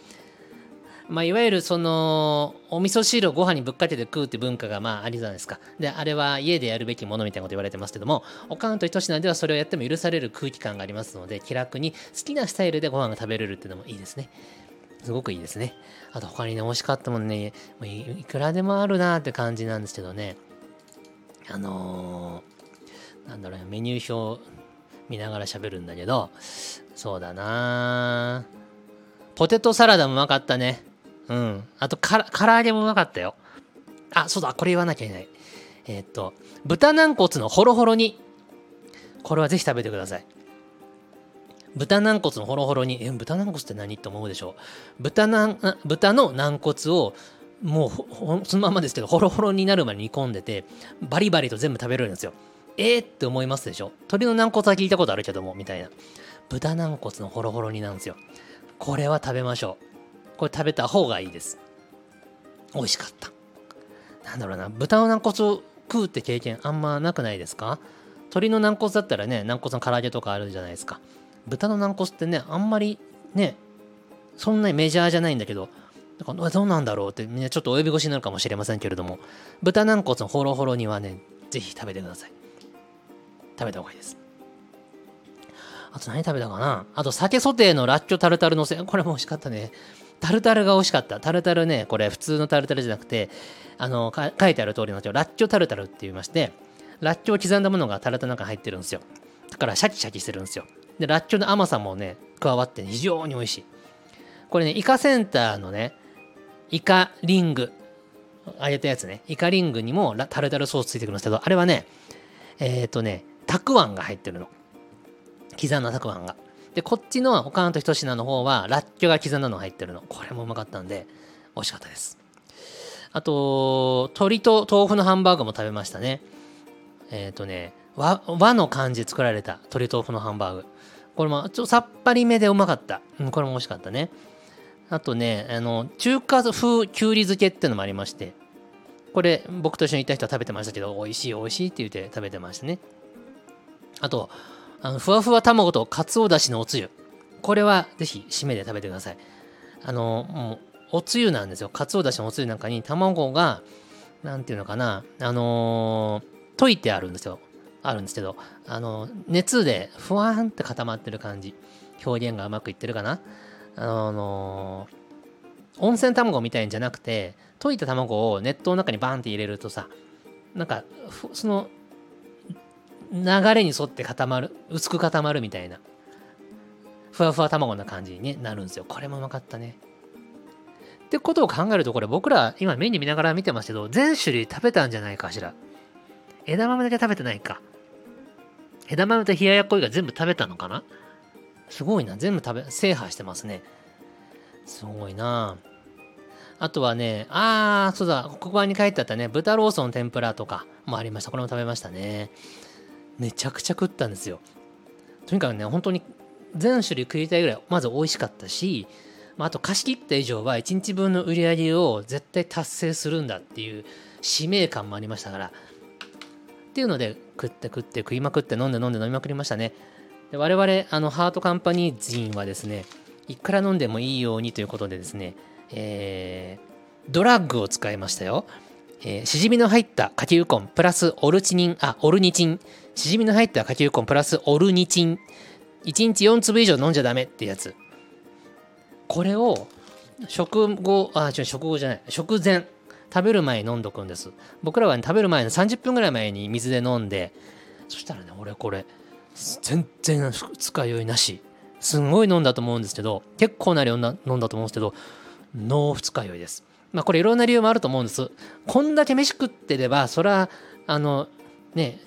まあ、いわゆるそのお味噌汁をご飯にぶっかけて食うって文化がまあありじゃないですか。で、あれは家でやるべきものみたいなこと言われてますけども、おかんとひと品ではそれをやっても許される空気感がありますので、気楽に好きなスタイルでご飯が食べれるっていうのもいいですね。すごくいいですね。あと他にね、美味しかったもんね、いくらでもあるなって感じなんですけどね。あのー、なんだろう、メニュー表、見ながら喋るんだけど、そうだなポテトサラダもうまかったね。うん。あと、から、唐揚げもうまかったよ。あ、そうだ、これ言わなきゃいけない。えー、っと、豚軟骨のホロホロ煮。これはぜひ食べてください。豚軟骨のホロホロに、え、豚軟骨って何って思うでしょう豚軟、豚の軟骨をもうそのままですけど、ホロホロになるまで煮込んでて、バリバリと全部食べれるんですよ。えー、って思いますでしょ鳥の軟骨は聞いたことあるけども、みたいな。豚軟骨のホロホロ煮なんですよ。これは食べましょう。これ食べた方がいいです。美味しかった。なんだろうな、豚の軟骨を食うって経験あんまなくないですか？鶏の軟骨だったらね、軟骨の唐揚げとかあるじゃないですか。豚の軟骨ってね、あんまりね、そんなにメジャーじゃないんだけど、だからどうなんだろうってみんなちょっと及び腰になるかもしれませんけれども、豚軟骨のホロホロにはね、ぜひ食べてください。食べた方がいいです。あと何食べたかな？あと酒ソテーのラッチョタルタルのせ、これも美味しかったね。タルタルが美味しかった。タルタルね、これ普通のタルタルじゃなくて、あの、書いてある通りのラッチョタルタルって言いまして、ラッチョを刻んだものがタルタルの中に入ってるんですよ。だからシャキシャキしてるんですよ。で、ラッチョの甘さもね、加わって非常に美味しい。これね、イカセンターのね、イカリング、あげたやつね、イカリングにもタルタルソースついてくるんですけど、あれはね、えっ、ー、とね、たくあんが入ってるの。刻んだたくあんが。で、こっちの岡本一品の方は、ラッキョが刻んだのが入ってるの。これもうまかったんで、美味しかったです。あと、鶏と豆腐のハンバーグも食べましたね。えっ、ー、とね、和和の感じ作られた鶏豆腐のハンバーグ。これもちょっとさっぱりめでうまかった。うん、これも美味しかったね。あとね、あの、中華風きゅうり漬けっていうのもありまして、これ僕と一緒に行った人は食べてましたけど、美味しい美味しいって言って食べてましたね。あと、あのふわふわ卵とかつおだしのおつゆ。これはぜひ締めで食べてください。あの、もう、おつゆなんですよ。かつおだしのおつゆなんかに卵が、なんていうのかな、あのー、溶いてあるんですよ。あるんですけど、あの、熱でふわーんって固まってる感じ。表現がうまくいってるかな。あのー、温泉卵みたいんじゃなくて、溶いた卵を熱湯の中にバーンって入れるとさ、なんか、その、流れに沿って固まる、薄く固まるみたいな、ふわふわ卵な感じに、なるんですよ。これもうまかったね。ってことを考えると、これ僕ら今メニュー見ながら見てますけど、全種類食べたんじゃないかしら。枝豆だけ食べてないか。枝豆と冷ややっこいが全部食べたのかなすごいな。全部食べ、制覇してますね。すごいな。あとはね、あー、そうだ、黒板に書いてあったね、豚ローソン天ぷらとかもありました。これも食べましたね。めちゃくちゃ食ったんですよ。とにかくね、本当に全種類食いたいぐらい、まず美味しかったし、あと貸し切った以上は1日分の売り上げを絶対達成するんだっていう使命感もありましたから、っていうので食って食って食いまくって飲んで飲んで飲みまくりましたね。で我々あのハートカンパニー人はですねいくら飲んでもいいようにということでですね、えー、ドラッグを使いましたよ。えー、しじみの入ったカキウコンプラスオルチニン、あ、オルニチン。しじみの入ったカキウコンプラスオルニチン。1日4粒以上飲んじゃダメってやつ。これを食後、あ、違う、食後じゃない。食前。食べる前に飲んどくんです。僕らは、ね、食べる前の30分ぐらい前に水で飲んで、そしたらね、俺これ、全然二日酔いなし。すんごい飲んだと思うんですけど、結構な量飲んだと思うんですけど、ノー二日酔いです。まあこれいろんな理由もあると思うんです。こんだけ飯食ってれば、それは、あの、ね、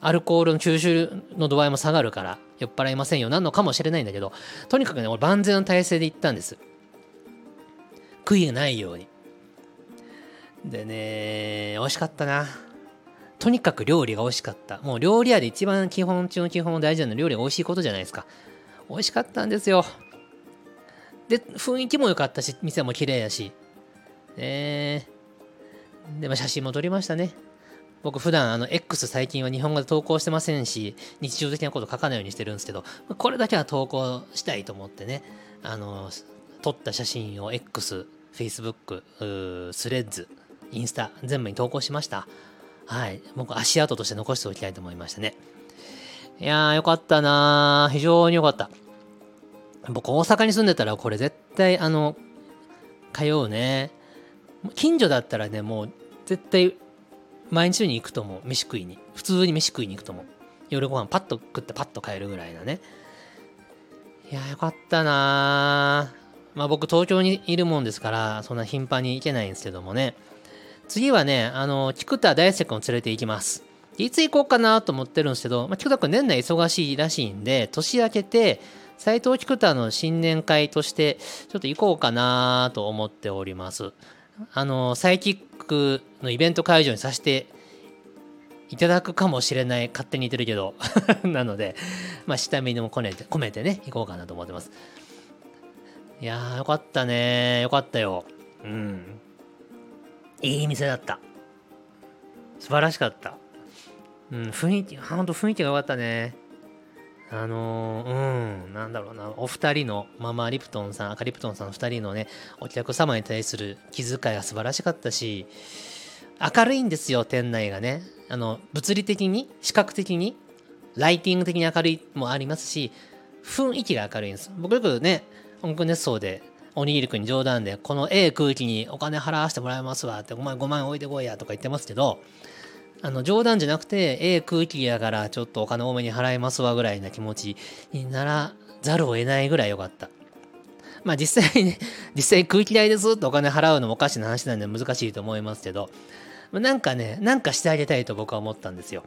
アルコールの吸収の度合いも下がるから酔っ払いませんよなのかもしれないんだけど、とにかくね、俺万全の体制で行ったんです。悔いがないように。でね、美味しかったな。とにかく料理が美味しかった。もう料理屋で一番基本中の基本大事なのは料理が美味しいことじゃないですか。美味しかったんですよ。で、雰囲気も良かったし、店も綺麗やし。ねで、まあ、写真も撮りましたね。僕普段あの X 最近は日本語で投稿してませんし、日常的なこと書かないようにしてるんですけど、これだけは投稿したいと思ってね、あの、撮った写真を X、Facebook、スレッズ、インスタ、全部に投稿しました。はい。僕、足跡として残しておきたいと思いましたね。いやー、よかったなー。非常によかった。僕、大阪に住んでたら、これ絶対、あの、通うね。近所だったらね、もう、絶対、毎日に行くと思う。飯食いに。普通に飯食いに行くと思う。夜ご飯パッと食ってパッと帰るぐらいなね。いや、よかったなまあ僕東京にいるもんですから、そんな頻繁に行けないんですけどもね。次はね、あの、菊田大輔君を連れて行きます。いつ行こうかなと思ってるんですけど、まあ、菊田君年内忙しいらしいんで、年明けて、斎藤菊田の新年会として、ちょっと行こうかなと思っております。あの、サイキックのイベント会場にさせていただくかもしれない、勝手に言ってるけど なので、まあ、下見にも込めて、込めてね、行こうかなと思ってます。いやー、よかったねよかったよ。うん。いい店だった。素晴らしかった。うん、雰囲気、ほんと雰囲気が良かったね。あのー、うん、なんだろうな、お二人の、ママリプトンさん、赤リプトンさん二人のね、お客様に対する気遣いが素晴らしかったし、明るいんですよ、店内がね。あの、物理的に、視覚的に、ライティング的に明るいもありますし、雰囲気が明るいんです。僕よくね、音楽熱奏で、おにぎりくんに冗談で、このええ空気にお金払わせてもらいますわって、お前5万置いてこいやとか言ってますけど、あの冗談じゃなくて、ええ空気やからちょっとお金多めに払いますわぐらいな気持ちにならざるを得ないぐらい良かった。まあ実際ね、実際空気代ですってお金払うのもおかしな話なんで難しいと思いますけど、なんかね、なんかしてあげたいと僕は思ったんですよ。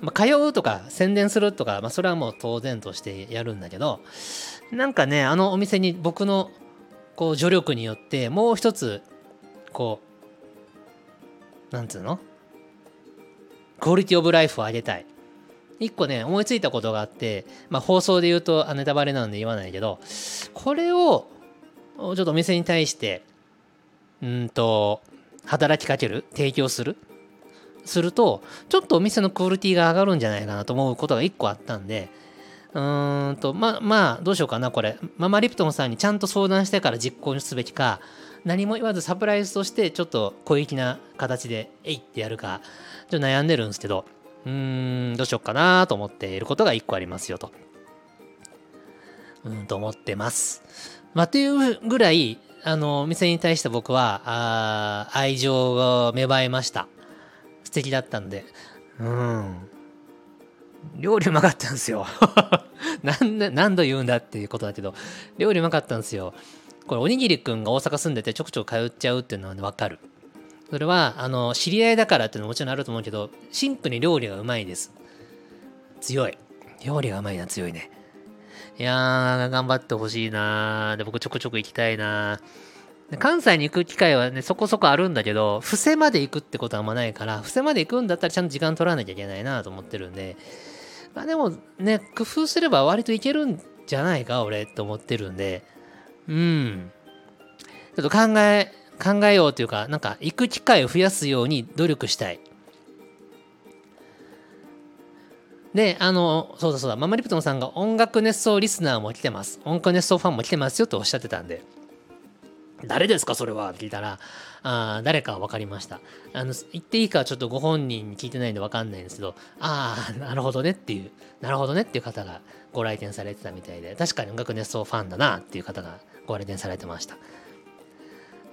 まあ、通うとか宣伝するとか、まあ、それはもう当然としてやるんだけど、なんかね、あのお店に僕のこう助力によってもう一つ、こう、なんつうの？クオリティオブライフを上げたい。一個ね、思いついたことがあって、まあ放送で言うとネタバレなんで言わないけど、これをちょっとお店に対して、うんと、働きかける？提供する？すると、ちょっとお店のクオリティが上がるんじゃないかなと思うことが一個あったんで、うーんと、ま、まあ、どうしようかな、これ。ママリプトンさんにちゃんと相談してから実行すべきか、何も言わずサプライズとしてちょっと小粋な形で、えいってやるか、ちょっと悩んでるんですけど、うーん、どうしようかなと思っていることが一個ありますよと。うん、と思ってます。まあ、というぐらい、あの、お店に対して僕は、あ愛情が芽生えました。素敵だったんで。うん。料理うまかったんですよ何。何度言うんだっていうことだけど、料理うまかったんですよ。これ、おにぎりくんが大阪住んでてちょくちょく通っちゃうっていうのはわかる。それは、あの、知り合いだからっていうのももちろんあると思うけど、シンプルに料理がうまいです。強い。料理がうまいな、強いね。いやー、頑張ってほしいなで、僕ちょくちょく行きたいな関西に行く機会はね、そこそこあるんだけど、布施まで行くってことはあんまないから、布施まで行くんだったらちゃんと時間取らなきゃいけないなと思ってるんで、まあでもね、工夫すれば割といけるんじゃないか、俺って思ってるんで、うん。ちょっと考え、考えようというか、なんか行く機会を増やすように努力したい。で、あの、そうだそうだ、ママリプトンさんが音楽熱奏リスナーも来てます。音楽熱奏ファンも来てますよとおっしゃってたんで、誰ですかそれは？って聞いたら、あ誰かは分かりました。あの、言っていいかちょっとご本人に聞いてないんで分かんないんですけど、ああ、なるほどねっていう、なるほどねっていう方がご来店されてたみたいで、確かに音楽熱奏ファンだなっていう方がご来店されてました。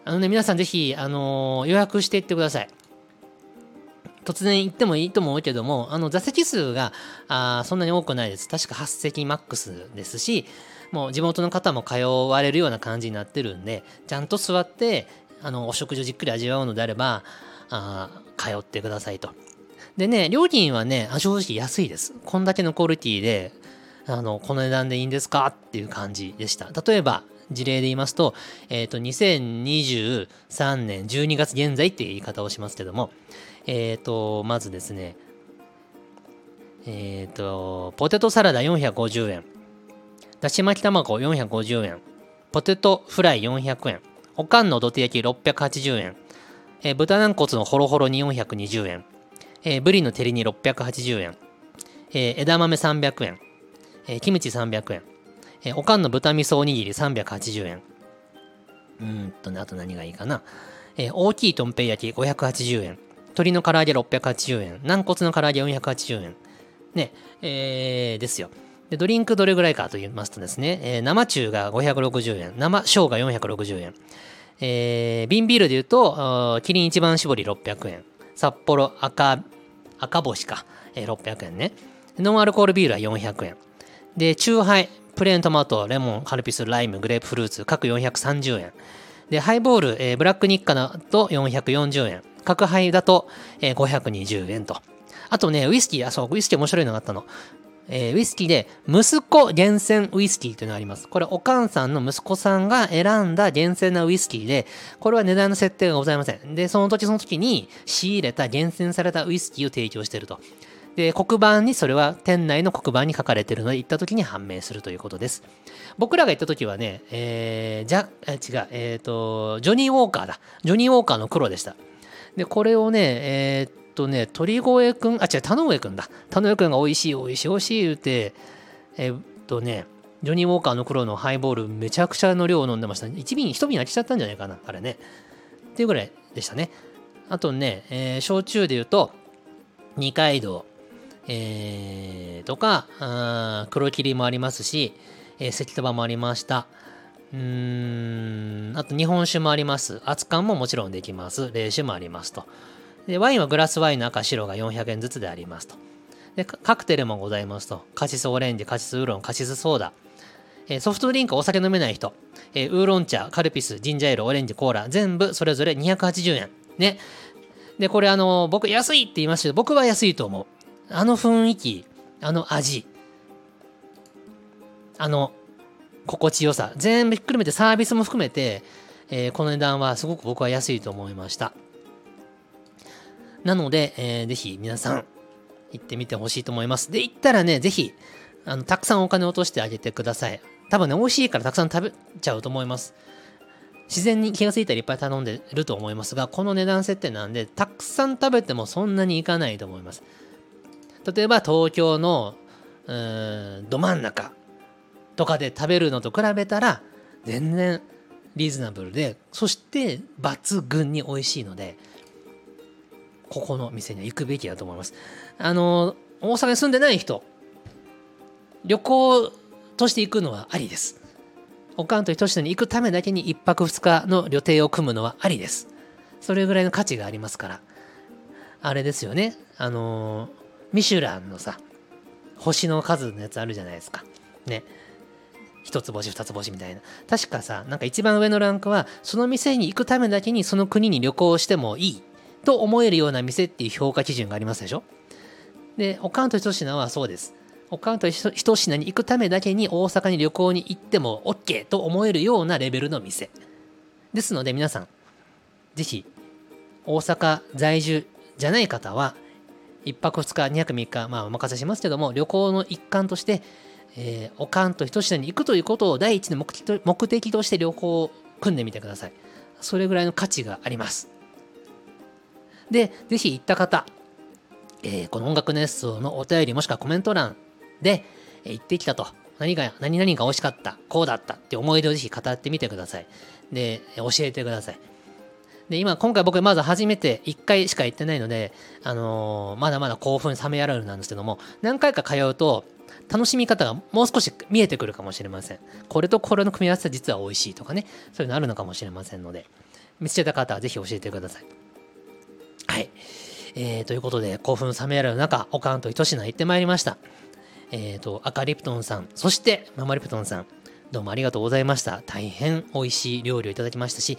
あのね、皆さんぜひ、あのー、予約していってください。突然行ってもいいと思うけども、あの座席数があそんなに多くないです。確か8席マックスですし、もう地元の方も通われるような感じになってるんで、ちゃんと座って、あのお食事をじっくり味わうのであれば、あ通ってくださいと。でね、料金はね、正直安いです。こんだけのクオリティで、あの、この値段でいいんですかっていう感じでした。例えば、事例で言いますと、えっ、ー、と、2023年12月現在っていう言い方をしますけども、えっ、ー、と、まずですね、えっ、ー、と、ポテトサラダ450円、だし巻き卵450円、ポテトフライ400円、おかんの土手焼き680円、えー、豚軟骨のホロホロに420円、えー、ブリの照りに680円、えー、枝豆300円、えー、キムチ300円、えー、おかんの豚味噌おにぎり380円。うんとね、あと何がいいかな。えー、大きいとんぺい焼き580円。鶏の唐揚げ680円。軟骨の唐揚げ480円。ね、えー、ですよ。で、ドリンクどれぐらいかと言いますとですね、えー、生中が560円。生生姜460円。えー、瓶ビールで言うと、キリン一番搾り600円。札幌赤、赤星か、えー、600円ね。ノンアルコールビールは400円。で、チューハイ、プレーントマト、レモン、カルピス、ライム、グレープフルーツ、各430円。で、ハイボール、えー、ブラックニッカだと440円。角ハイだと、えー、520円と。あとね、ウイスキー、あ、そう、ウイスキー面白いのがあったの。えー、ウイスキーで、息子厳選ウイスキーというのがあります。これ、おかんさんの息子さんが選んだ厳選なウイスキーで、これは値段の設定がございません。で、その時その時に仕入れた厳選されたウイスキーを提供していると。で、黒板にそれは店内の黒板に書かれてるので、行った時に判明するということです。僕らが行った時はね、えー、じゃ、違う、えっ、ー、と、ジョニー・ウォーカーだ。ジョニー・ウォーカーの黒でした。で、これをね、えー、っとね、鳥越くん、あ、違う、田上くんだ。田上くんが美味しい、美味しい、美味しい言うて、えー、っとね、ジョニー・ウォーカーの黒のハイボールめちゃくちゃの量を飲んでました。1瓶、1瓶飽きちゃったんじゃないかな、あれね。っていうぐらいでしたね。あとね、えー、焼酎で言うと、二階堂、えー、とか、あ黒霧もありますし、えー、関束もありました。うーん、あと日本酒もあります。熱燗ももちろんできます。冷酒もありますと。で、ワインはグラスワインの赤白が400円ずつでありますと。で、カクテルもございますと。カシスオレンジ、カシスウーロン、カシスソーダ。えー、ソフトドリンクお酒飲めない人、えー、ウーロン茶、カルピス、ジンジャーエール、オレンジ、コーラ、全部それぞれ280円。ね。で、これあの、僕安いって言いましたけど、僕は安いと思う。あの雰囲気、あの味、あの心地よさ、全部ひっくるめてサービスも含めて、えー、この値段はすごく僕は安いと思いました。なので、えー、ぜひ皆さん行ってみてほしいと思います。で、行ったらね、ぜひ、あの、たくさんお金落としてあげてください。多分ね、美味しいからたくさん食べちゃうと思います。自然に気がついたらいっぱい頼んでると思いますが、この値段設定なんで、たくさん食べてもそんなにいかないと思います。例えば東京のうんど真ん中とかで食べるのと比べたら全然リーズナブルでそして抜群に美味しいのでここの店には行くべきだと思います。あの大阪に住んでない人旅行として行くのはありです。おかんとひとしに行くためだけに1泊2日の旅程を組むのはありです。それぐらいの価値がありますから。あれですよね。あのミシュランのさ、星の数のやつあるじゃないですか。ね。一つ星二つ星みたいな。確かさ、なんか一番上のランクは、その店に行くためだけにその国に旅行してもいいと思えるような店っていう評価基準がありますでしょで、オカンと一品はそうです。オカンと一品に行くためだけに大阪に旅行に行っても OK と思えるようなレベルの店。ですので皆さん、ぜひ、大阪在住じゃない方は、1泊2日、2泊3日、まあお任せしますけども、旅行の一環として、えー、おかんと一品に行くということを第一の目的と目的として旅行を組んでみてください。それぐらいの価値があります。で、ぜひ行った方、えー、この音楽熱奏のお便りもしくはコメント欄で、えー、行ってきたと。何が、何々が美味しかった、こうだったって思い出をぜひ語ってみてください。で、教えてください。で、今、今回僕まず初めて1回しか行ってないので、あのー、まだまだ興奮冷めやらぬなんですけども、何回か通うと、楽しみ方がもう少し見えてくるかもしれません。これとこれの組み合わせは実は美味しいとかね、そういうのあるのかもしれませんので、見つけた方はぜひ教えてください。はい。えー、ということで、興奮冷めやらぬ中、おかんとひと品行ってまいりました。えっ、ー、と、赤リプトンさん、そしてママリプトンさん、どうもありがとうございました。大変美味しい料理をいただきましたし、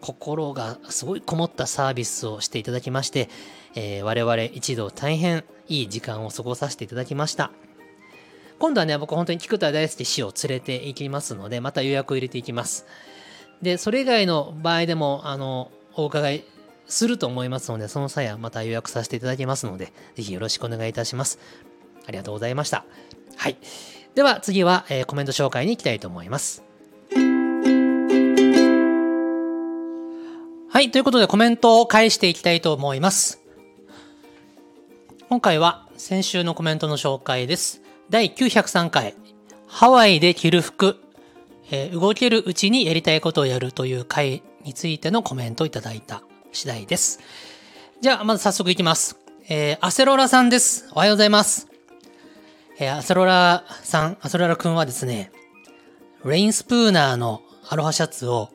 心がすごいこもったサービスをしていただきまして、えー、我々一度大変いい時間を過ごさせていただきました。今度はね、僕本当に菊田大好き氏を連れて行きますので、また予約を入れていきます。で、それ以外の場合でも、あの、お伺いすると思いますので、その際はまた予約させていただきますので、ぜひよろしくお願いいたします。ありがとうございました。はい。では次は、えー、コメント紹介に行きたいと思います。はい、ということでコメントを返していきたいと思います。今回は先週のコメントの紹介です。第903回、ハワイで着る服、えー、動けるうちにやりたいことをやるという回についてのコメントをいただいた次第です。じゃあ、まず早速いきます。えー、アセロラさんです。おはようございます。えー、アセロラさん、アセロラくんはですね、レインスプーナーのアロハシャツを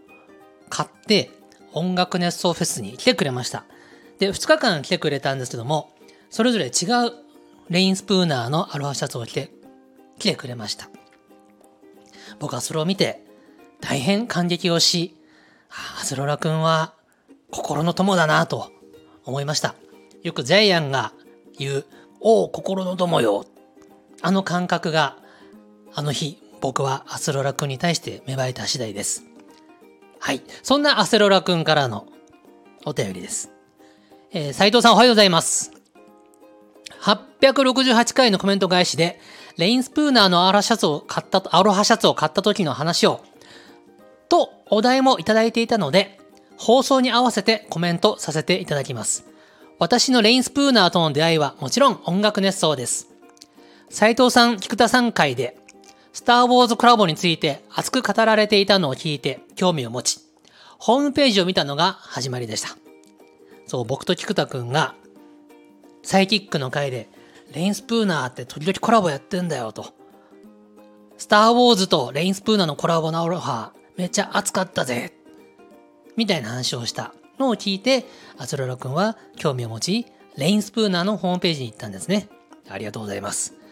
買って、音楽熱奏フェスに来てくれました。で、2日間来てくれたんですけども、それぞれ違うレインスプーナーのアロハシャツを着て、来てくれました。僕はそれを見て、大変感激をし、あアスロラ君は心の友だなと思いました。よくジャイアンが言う、おお、心の友よ。あの感覚が、あの日、僕はアスロラ君に対して芽生えた次第です。はい。そんなアセロラ君からのお便りです。えー、斉藤さんおはようございます。868回のコメント返しで、レインスプーナーのアロハシャツを買ったアロハシャツを買った時の話を、とお題もいただいていたので、放送に合わせてコメントさせていただきます。私のレインスプーナーとの出会いはもちろん音楽熱奏です。斉藤さん、菊田さん会でスター・ウォーズコラボについて熱く語られていたのを聞いて興味を持ち、ホームページを見たのが始まりでした。そう、僕と菊田くんが、サイキックの回で、レインスプーナーって時々コラボやってんだよと。スター・ウォーズとレインスプーナーのコラボのアロハ、めっちゃ熱かったぜ。みたいな話をしたのを聞いて、アスロラくんは興味を持ち、レインスプーナーのホームページに行ったんですね。ありがとうございます。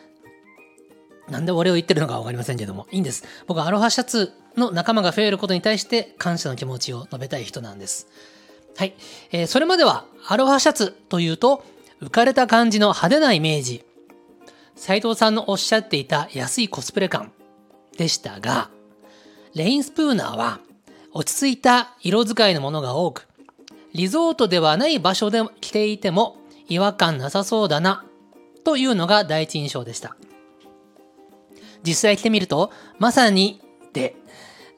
なんで俺を言ってるのかわかりませんけども、いいんです。僕はアロハシャツの仲間が増えることに対して感謝の気持ちを述べたい人なんです。はい。えー、それまではアロハシャツというと、浮かれた感じの派手なイメージ。斉藤さんのおっしゃっていた安いコスプレ感でしたが、レインスプーナーは落ち着いた色使いのものが多く、リゾートではない場所で着ていても違和感なさそうだな、というのが第一印象でした。実際着てみると、まさに、で、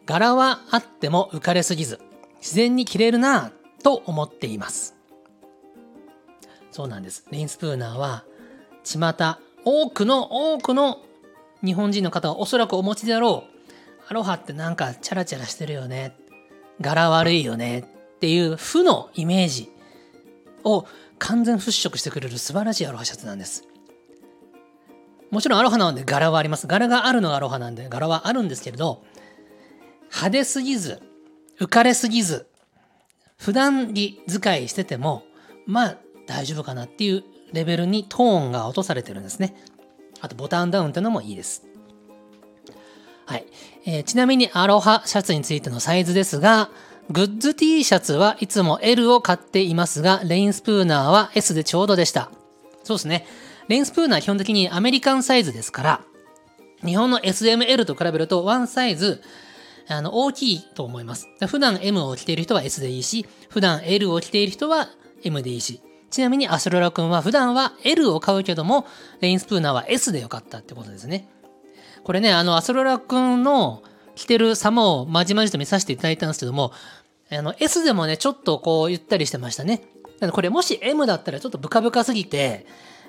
柄はあっても浮かれすぎず、自然に着れるなぁと思っています。そうなんです。レインスプーナーは、巷、多くの多くの日本人の方はおそらくお持ちであろう。アロハってなんかチャラチャラしてるよね。柄悪いよね。っていう負のイメージを完全払拭してくれる素晴らしいアロハシャツなんです。もちろんアロハなので柄はあります。柄があるのがアロハなんで柄はあるんですけれど、派手すぎず、浮かれすぎず、普段着使いしてても、まあ大丈夫かなっていうレベルにトーンが落とされてるんですね。あとボタンダウンってのもいいです。はい。えー、ちなみにアロハシャツについてのサイズですが、グッズ T シャツはいつも L を買っていますが、レインスプーナーは S でちょうどでした。そうですね。レインスプーナー基本的にアメリカンサイズですから、日本の SML と比べるとワンサイズあの大きいと思います。普段 M を着ている人は S でいいし、普段 L を着ている人は M でいいし、ちなみにアスロラ君は普段は L を買うけども、レインスプーナーは S でよかったってことですね。これね、あの、アスロラ君の着てる様をまじまじと見させていただいたんですけども、あの、S でもね、ちょっとこう、ゆったりしてましたね。これもし M だったらちょっとブカブカすぎて、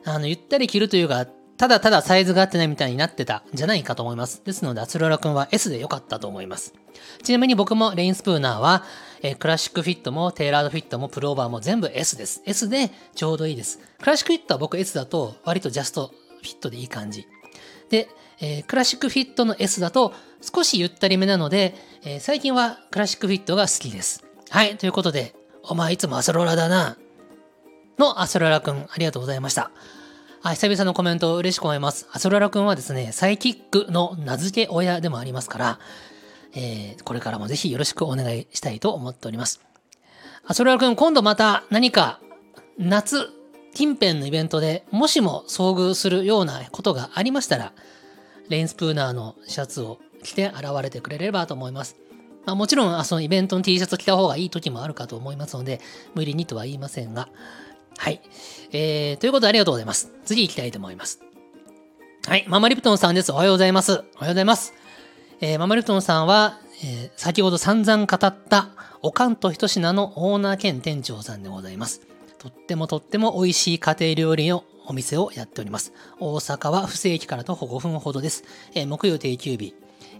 あの、ゆったり着るというか、ただただサイズが合ってないみたいになってたんじゃないかと思います。ですので、アツロラ君は S で良かったと思います。ちなみに僕もレインスプーナーは、えー、クラシックフィットもテーラードフィットもプローバーも全部 S です。S でちょうどいいです。クラシックフィットは僕 S だと割とジャストフィットでいい感じ。で、えー、クラシックフィットの S だと少しゆったりめなので、えー、最近はクラシックフィットが好きです。はい、ということで、お前いつもアスロラだな。のアスロラくん、ありがとうございました。あ、久々のコメント嬉しく思います。アソララくんはですね、サイキックの名付け親でもありますから、えー、これからもぜひよろしくお願いしたいと思っております。アソララくん、今度また何か夏近辺のイベントでもしも遭遇するようなことがありましたら、レインスプーナーのシャツを着て現れてくれればと思います。まあ、もちろん、そのイベントの T シャツ着た方がいい時もあるかと思いますので、無理にとは言いませんが、はい。えー、ということでありがとうございます。次行きたいと思います。はい。ママリプトンさんです。おはようございます。おはようございます。えー、ママリプトンさんは、えー、先ほど散々語ったおかんとひと品のオーナー兼店長さんでございます。とってもとっても美味しい家庭料理のお店をやっております。大阪は不正規から徒歩5分ほどです。えー、木曜定休日、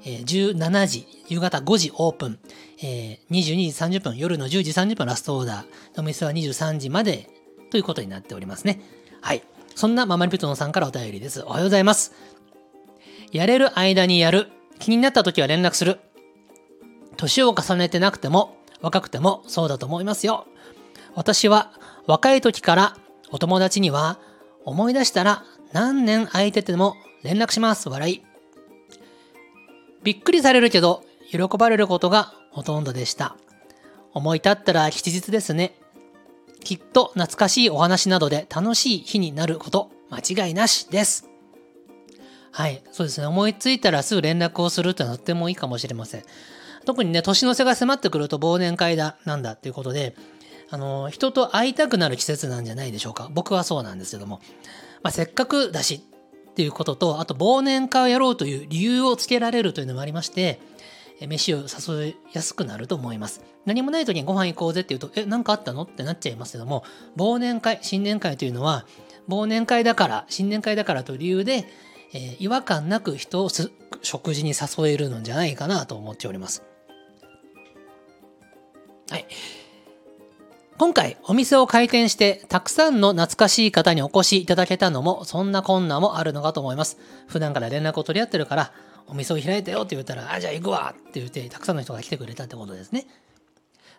えー、17時、夕方5時オープン、えー、22時30分、夜の10時30分ラストオーダー、お店は23時までということになっておりますね。はい。そんなママリピトノさんからお便りです。おはようございます。やれる間にやる。気になった時は連絡する。年を重ねてなくても、若くてもそうだと思いますよ。私は若い時からお友達には思い出したら何年空いてても連絡します。笑い。びっくりされるけど、喜ばれることがほとんどでした。思い立ったら吉日ですね。きっと懐かしいお話などで楽しい日になること間違いなしです。はい、そうですね。思いついたらすぐ連絡をするってのはとってもいいかもしれません。特にね、年の瀬が迫ってくると忘年会だ、なんだっていうことで、あの、人と会いたくなる季節なんじゃないでしょうか。僕はそうなんですけども。まあ、せっかくだしっていうことと、あと忘年会をやろうという理由をつけられるというのもありまして、飯を誘いやすくなると思います。何もない時にご飯行こうぜって言うと、え、何かあったのってなっちゃいますけども、忘年会、新年会というのは、忘年会だから、新年会だからという理由で、えー、違和感なく人を食事に誘えるのじゃないかなと思っております。はい。今回お店を開店してたくさんの懐かしい方にお越しいただけたのもそんな困難もあるのかと思います。普段から連絡を取り合ってるからお店を開いたよって言ったら、あ、じゃあ行くわって言って、たくさんの人が来てくれたってことですね。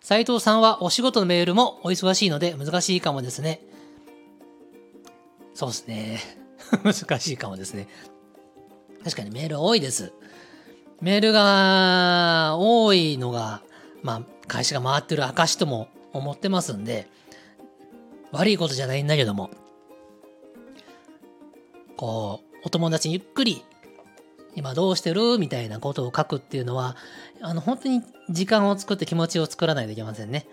斉藤さんはお仕事のメールもお忙しいので難しいかもですね。そうですね。難しいかもですね。確かにメール多いです。メールが多いのが、まあ、会社が回ってる証とも思ってますんで、悪いことじゃないんだけども、こう、お友達にゆっくり今どうしてる？みたいなことを書くっていうのは、あの、本当に時間を作って気持ちを作らないといけませんね。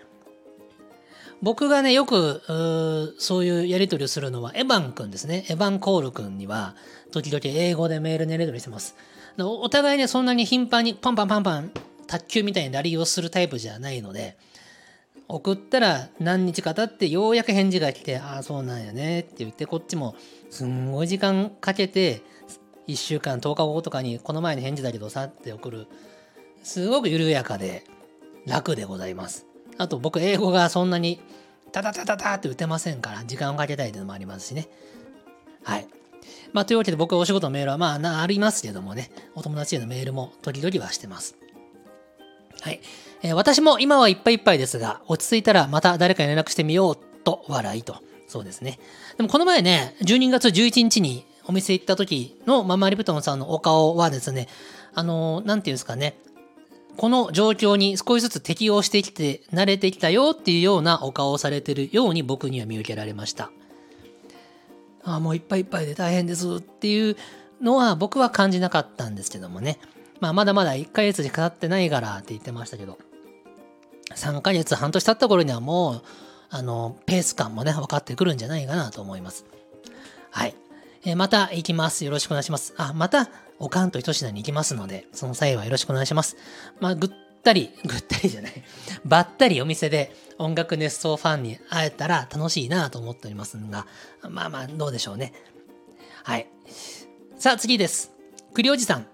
僕がね、よく、そういうやり取りをするのは、エヴァン君ですね。エヴァン・コール君には、時々英語でメールでやり取りしてます。お互いね、そんなに頻繁にパンパンパンパン、卓球みたいにラリーをするタイプじゃないので、送ったら何日か経ってようやく返事が来て、ああ、そうなんやねって言って、こっちもすんごい時間かけて、1週間10日後とかにこの前の返事だけどさって送る。すごく緩やかで楽でございます。あと僕英語がそんなにタタタタタって打てませんから時間をかけたいというのもありますしね。はい。まあというわけで僕お仕事のメールはまあありますけどもね。お友達へのメールも時々はしてます。はい、えー、私も今はいっぱいいっぱいですが落ち着いたらまた誰かに連絡してみようと笑いと。そうですね。でもこの前ね12月11日にお店行った時のママリブトンさんのお顔はですね、あの、なんていうんですかね、この状況に少しずつ適応してきて、慣れてきたよっていうようなお顔をされてるように僕には見受けられました。ああ、もういっぱいいっぱいで大変ですっていうのは僕は感じなかったんですけどもね。まあ、まだまだ1ヶ月しか経ってないからって言ってましたけど、3ヶ月、半年経った頃にはもう、あの、ペース感もね、分かってくるんじゃないかなと思います。はい。え、また行きます。よろしくお願いします。あ、また、おかんと一品に行きますので、その際はよろしくお願いします。まあ、ぐったり、ぐったりじゃない、ばったりお店で音楽熱奏ファンに会えたら楽しいなと思っておりますが、まあまあ、どうでしょうね。はい。さあ、次です。栗おじさん、おはよ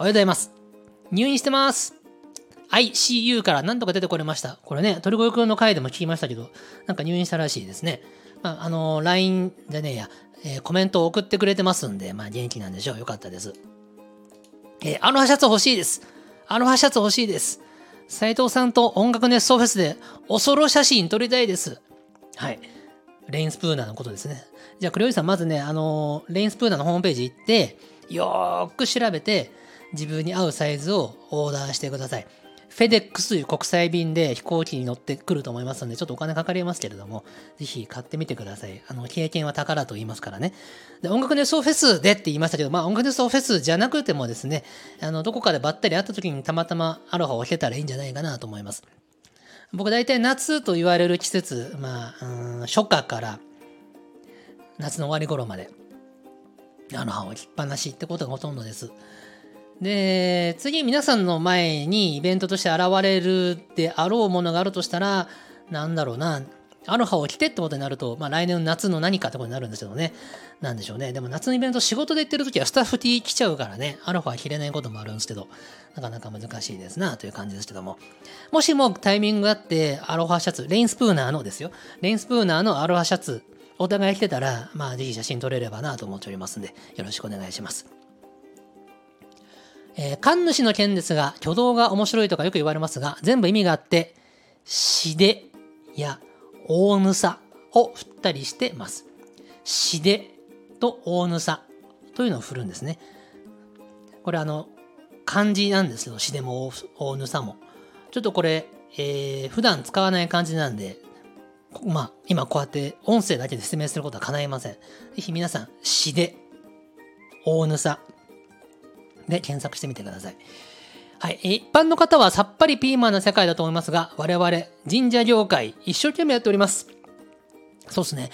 うございます。入院してます。ICU から何とか出てこれました。これね、鳥越くんの回でも聞きましたけど、なんか入院したらしいですね。まあ、あの、LINE じゃねえや、えー、コメントを送ってくれてますんで、まあ元気なんでしょう。よかったです。えー、アロハシャツ欲しいです。アロハシャツ欲しいです。斉藤さんと音楽熱奏フェスでおそろ写真撮りたいです。はい。レインスプーナーのことですね。じゃあ、クレオジさん、まずね、あのー、レインスプーナーのホームページ行って、よーく調べて、自分に合うサイズをオーダーしてください。フェデックスという国際便で飛行機に乗ってくると思いますので、ちょっとお金かかりますけれども、ぜひ買ってみてください。あの、経験は宝と言いますからね。で、音楽熱奏フェスでって言いましたけど、まあ音楽熱奏フェスじゃなくてもですね、あの、どこかでばったり会った時にたまたまアロハを着てたらいいんじゃないかなと思います。僕大体夏と言われる季節、まあ、うん、初夏から夏の終わり頃まで、アロハを着っぱなしってことがほとんどです。で、次皆さんの前にイベントとして現れるであろうものがあるとしたら、なんだろうな、アロハを着てってことになると、まあ来年の夏の何かってことになるんですけどね。なんでしょうね。でも夏のイベント仕事で行ってる時はスタッフ T 来ちゃうからね、アロハは着れないこともあるんですけど、なかなか難しいですなという感じですけども。もしもタイミングがあって、アロハシャツ、レインスプーナーのですよ。レインスプーナーのアロハシャツ、お互い着てたら、まあぜひ写真撮れればなと思っておりますんで、よろしくお願いします。えー、神主の剣ですが、挙動が面白いとかよく言われますが、全部意味があって、しでや大ぬさを振ったりしてます。しでと大ぬさというのを振るんですね。これあの、漢字なんですけど、詩でも大ぬさも。ちょっとこれ、えー、普段使わない漢字なんで、まあ、今こうやって音声だけで説明することは叶いません。ぜひ皆さん、詩で、大ぬさで検索してみてください。はい。一般の方はさっぱりピーマンの世界だと思いますが、我々、神社業界、一生懸命やっております。そうですね。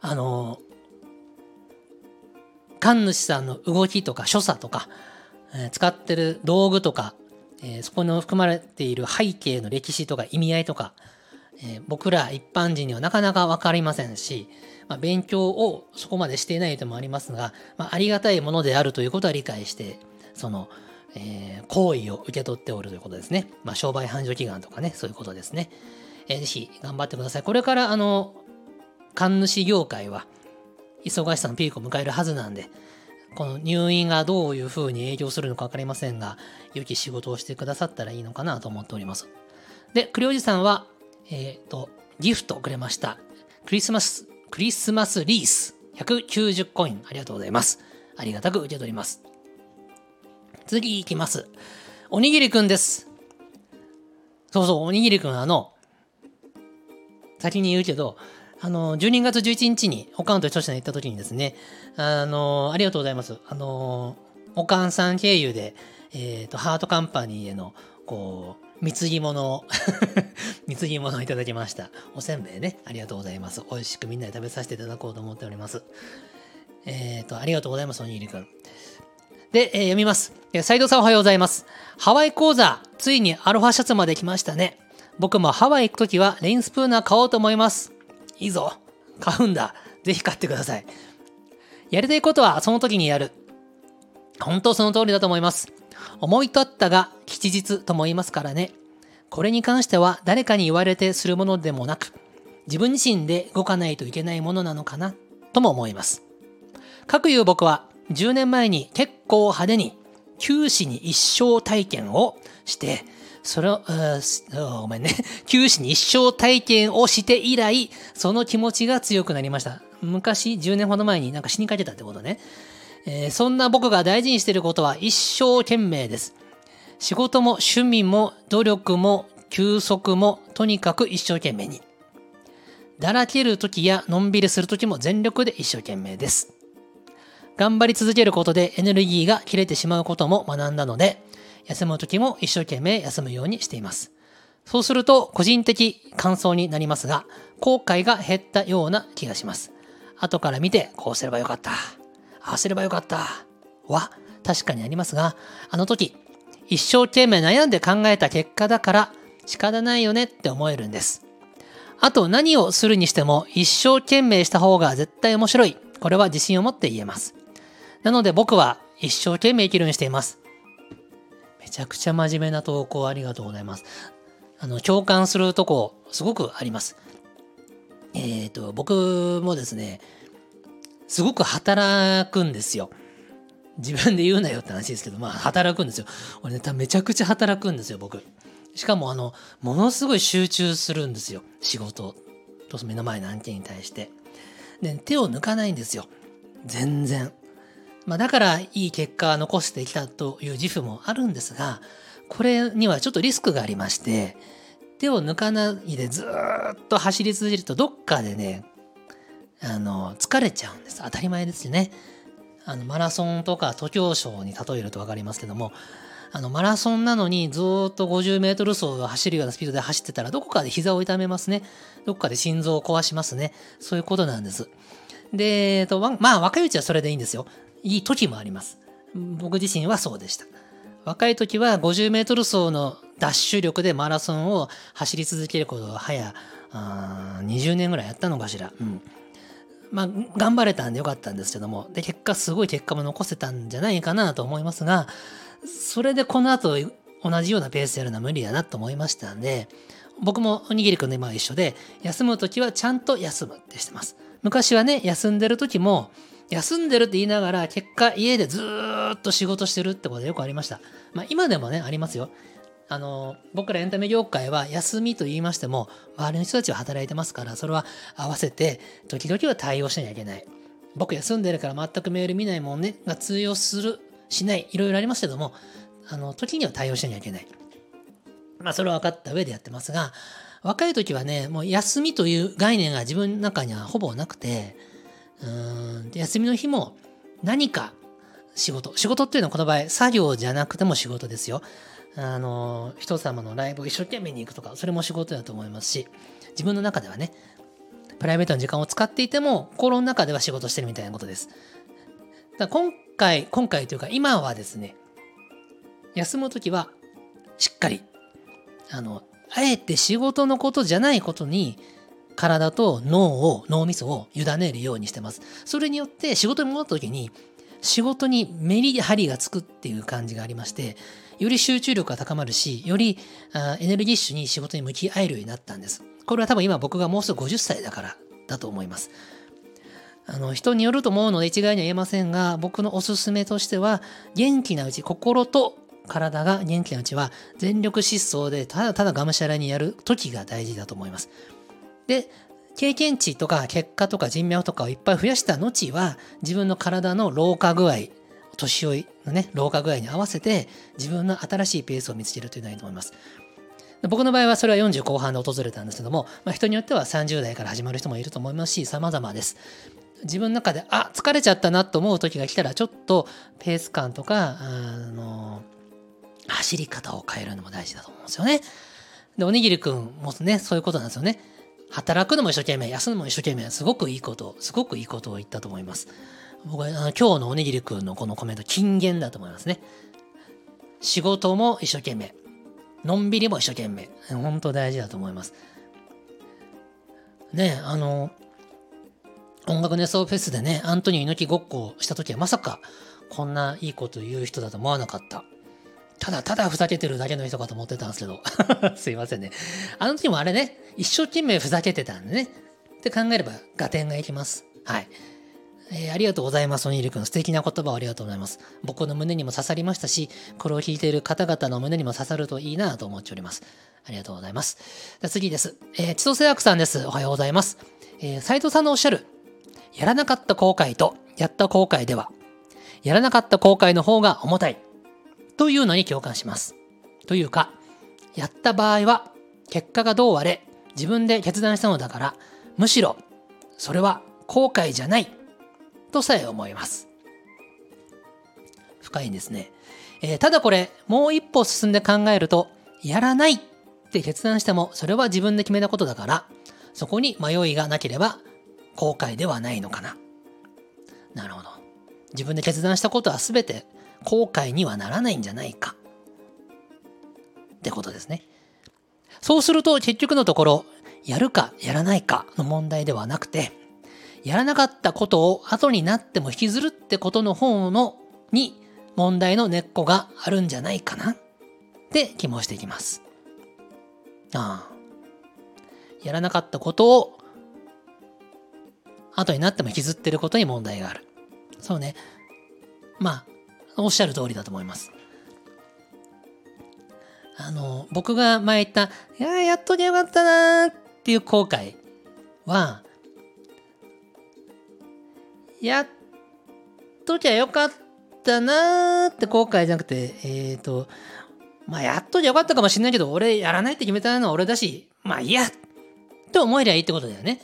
あの、神主さんの動きとか所作とか、えー、使ってる道具とか、えー、そこに含まれている背景の歴史とか意味合いとか、えー、僕ら一般人にはなかなか分かりませんし、まあ、勉強をそこまでしていないともありますが、まあ、ありがたいものであるということは理解して、その、えー、行為を受け取っておるということですね。まあ、商売繁盛祈願とかね、そういうことですね。えー、ぜひ頑張ってください。これから、あの、神主業界は、忙しさのピークを迎えるはずなんで、この入院がどういう風に影響するのか分かりませんが、良き仕事をしてくださったらいいのかなと思っております。で、栗おじさんは、えっ、ー、と、ギフトくれました。クリスマス、クリスマスリース、190コイン、ありがとうございます。ありがたく受け取ります。次いきます。おにぎりくんです。そうそう、おにぎりくん、あの、先に言うけど、あの、12月11日に、おかんと著者に行った時にですね、あの、ありがとうございます。あの、おかんさん経由で、えっ、ー、と、ハートカンパニーへの、こう、貢ぎ物を 貢ぎ物をいただきました。おせんべいね、ありがとうございます。美味しくみんなで食べさせていただこうと思っております。えっ、ー、と、ありがとうございます、おにぎりくん。で、えー、読みます。斉藤さんおはようございます。ハワイ講座、ついにアロハシャツまで来ましたね。僕もハワイ行くときはレインスプーナー買おうと思います。いいぞ。買うんだ。ぜひ買ってください。やりたいことはその時にやる。本当その通りだと思います。思い立ったが吉日とも言いますからね。これに関しては誰かに言われてするものでもなく、自分自身で動かないといけないものなのかなとも思います。かくいう僕は10年前に結構派手に九死に一生体験をして、それを、ごめんね。九死に一生体験をして以来、その気持ちが強くなりました。昔、10年ほど前になんか死にかけたってことね。えー、そんな僕が大事にしていることは一生懸命です。仕事も趣味も努力も休息もとにかく一生懸命に。だらける時やのんびりする時も全力で一生懸命です。頑張り続けることでエネルギーが切れてしまうことも学んだので、休む時も一生懸命休むようにしています。そうすると個人的感想になりますが、後悔が減ったような気がします。後から見て、こうすればよかった。ああすればよかった。は、確かにありますが、あの時、一生懸命悩んで考えた結果だから仕方ないよねって思えるんです。あと何をするにしても一生懸命した方が絶対面白い。これは自信を持って言えます。なので僕は一生懸命生きるようにしています。めちゃくちゃ真面目な投稿ありがとうございます。あの、共感するとこ、すごくあります。えっ、ー、と、僕もですね、すごく働くんですよ。自分で言うなよって話ですけど、まあ、働くんですよ。俺ね、めちゃくちゃ働くんですよ、僕。しかも、あの、ものすごい集中するんですよ。仕事と目の前の案件に対して。で、手を抜かないんですよ。全然。まあ、だからいい結果を残してきたという自負もあるんですが、これにはちょっとリスクがありまして、手を抜かないでずっと走り続けるとどっかでね、あの、疲れちゃうんです。当たり前ですよね。あの、マラソンとか徒競賞に例えると分かりますけども、あの、マラソンなのにずっと50メートル走を走るようなスピードで走ってたら、どこかで膝を痛めますね。どこかで心臓を壊しますね。そういうことなんです。で、えっと、まあ、若いうちはそれでいいんですよ。いい時もあります。僕自身はそうでした。若い時は50メートル走のダッシュ力でマラソンを走り続けることは早20年ぐらいやったのかしら。うん。まあ、頑張れたんでよかったんですけども、で、結果、すごい結果も残せたんじゃないかなと思いますが、それでこの後、同じようなペースでやるのは無理だなと思いましたんで、僕もおにぎりくんの今は一緒で、休む時はちゃんと休むってしてます。昔はね、休んでる時も、休んでるって言いながら、結果家でずっと仕事してるってことよくありました。まあ今でもね、ありますよ。あの、僕らエンタメ業界は休みと言いましても、周りの人たちは働いてますから、それは合わせて、時々は対応しなきゃいけない。僕休んでるから全くメール見ないもんねが通用する、しない、いろいろありますけども、あの、時には対応しなきゃいけない。まあ、それは分かった上でやってますが、若い時はね、もう休みという概念が自分の中にはほぼなくて、うん、休みの日も何か仕事。仕事っていうのはこの場合、作業じゃなくても仕事ですよ。あの、人様のライブを一生懸命に行くとか、それも仕事だと思いますし、自分の中ではね、プライベートの時間を使っていても、心の中では仕事してるみたいなことです。だ今回、今回というか今はですね、休むときはしっかり、あの、あえて仕事のことじゃないことに体と脳を、脳みそを委ねるようにしてます。それによって仕事に戻った時に仕事にメリハリがつくっていう感じがありまして、より集中力が高まるし、よりエネルギッシュに仕事に向き合えるようになったんです。これは多分今僕がもうすぐ50歳だからだと思います。あの人によると思うので一概には言えませんが、僕のおすすめとしては、元気なうち、心と体が元気なうちは、全力疾走でただただがむしゃらにやる時が大事だと思います。で、経験値とか結果とか人脈とかをいっぱい増やした後は、自分の体の老化具合、年老いのね、老化具合に合わせて、自分の新しいペースを見つけるというのがいいと思います。僕の場合はそれは40後半で訪れたんですけども、まあ、人によっては30代から始まる人もいると思いますし、様々です。自分の中で、あ、疲れちゃったなと思う時が来たら、ちょっとペース感とか、あの、走り方を変えるのも大事だと思うんですよね。で、おにぎりくんもね、そういうことなんですよね。働くのも一生懸命、休むのも一生懸命、すごくいいこと、すごくいいことを言ったと思います。僕はあの今日のおにぎりくんのこのコメント、金言だと思いますね。仕事も一生懸命、のんびりも一生懸命。本当大事だと思います。ねあの、音楽熱奏フェスでね、アントニオ猪木ごっこをした時はまさかこんないいこと言う人だと思わなかった。ただただふざけてるだけの人かと思ってたんですけど。すいませんね。あの時もあれね、一生懸命ふざけてたんでね。って考えれば合点がいきます。はい。えー、ありがとうございます、おにりくん。素敵な言葉をありがとうございます。僕の胸にも刺さりましたし、これを聞いている方々の胸にも刺さるといいなと思っております。ありがとうございます。じゃ次です。えー、千歳薬さんです。おはようございます。えー、斉藤さんのおっしゃる、やらなかった後悔と、やった後悔では、やらなかった後悔の方が重たい。というのに共感します。というか、やった場合は、結果がどうあれ、自分で決断したのだから、むしろ、それは後悔じゃないとさえ思います。深いんですね。えー、ただこれ、もう一歩進んで考えると、やらないって決断しても、それは自分で決めたことだから、そこに迷いがなければ、後悔ではないのかな。なるほど。自分で決断したことは全て後悔にはならないんじゃないか。ってことですね。そうすると結局のところ、やるかやらないかの問題ではなくて、やらなかったことを後になっても引きずるってことの方のに問題の根っこがあるんじゃないかなって気もしていきます。ああ。やらなかったことを後になっても引きずってることに問題がある。そうね。まあ、おっしゃる通りだと思います。あの、僕が前言った、いややっときゃよかったなーっていう後悔は、やっときゃよかったなーって後悔じゃなくて、えっ、ー、と、まあ、やっときゃよかったかもしんないけど、俺やらないって決めたのは俺だし、まあいいやって思えりゃいいってことだよね。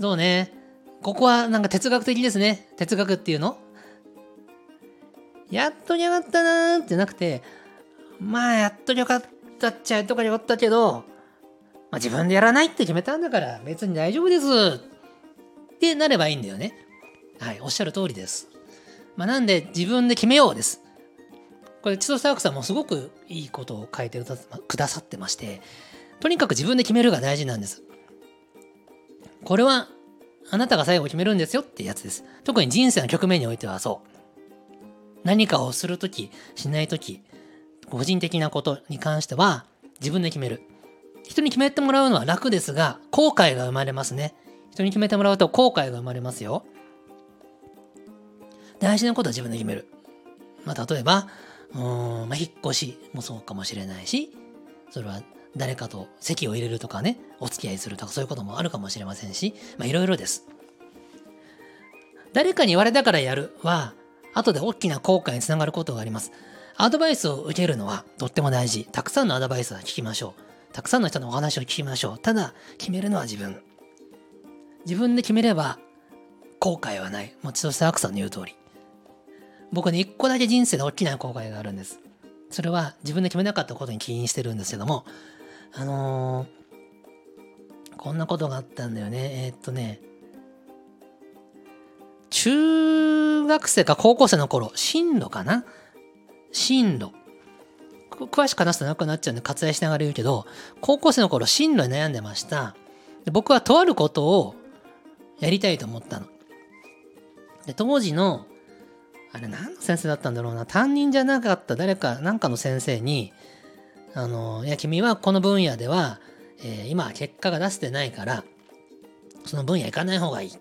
そうね。ここはなんか哲学的ですね。哲学っていうの？やっときゃよかったなーってなくて、まあやっときゃよかったっちゃやっとかよかったけど、まあ自分でやらないって決めたんだから別に大丈夫ですってなればいいんだよね。はい、おっしゃる通りです。まあ、なんで自分で決めようです。これ、千歳サークさんもすごくいいことを書いてくださってまして、とにかく自分で決めるが大事なんです。これはあなたが最後決めるんですよってやつです。特に人生の局面においてはそう。何かをするとき、しないとき、個人的なことに関しては自分で決める。人に決めてもらうのは楽ですが、後悔が生まれますね。人に決めてもらうと後悔が生まれますよ。大事なことは自分で決める。まあ、例えば、うん、まあ、引っ越しもそうかもしれないし、それは誰かと席を入れるとかね、お付き合いするとかそういうこともあるかもしれませんし、まあいろいろです。誰かに言われたからやるは、後で大きな後悔につながることがあります。アドバイスを受けるのはとっても大事。たくさんのアドバイスは聞きましょう。たくさんの人のお話を聞きましょう。ただ、決めるのは自分。自分で決めれば後悔はない。もう千歳アクさんの言う通り。僕ね、一個だけ人生で大きな後悔があるんです。それは自分で決めなかったことに起因してるんですけども、あのー、こんなことがあったんだよね。えー、っとね、中学生か高校生の頃、進路かな？進路。詳しく話すと長くなっちゃうんで割愛しながら言うけど、高校生の頃進路に悩んでました。で僕はとあることをやりたいと思ったの。で当時の、あれ何の先生だったんだろうな、担任じゃなかった誰か、なんかの先生に、あの、いや、君はこの分野では、えー、今結果が出せてないから、その分野行かない方がいい。っ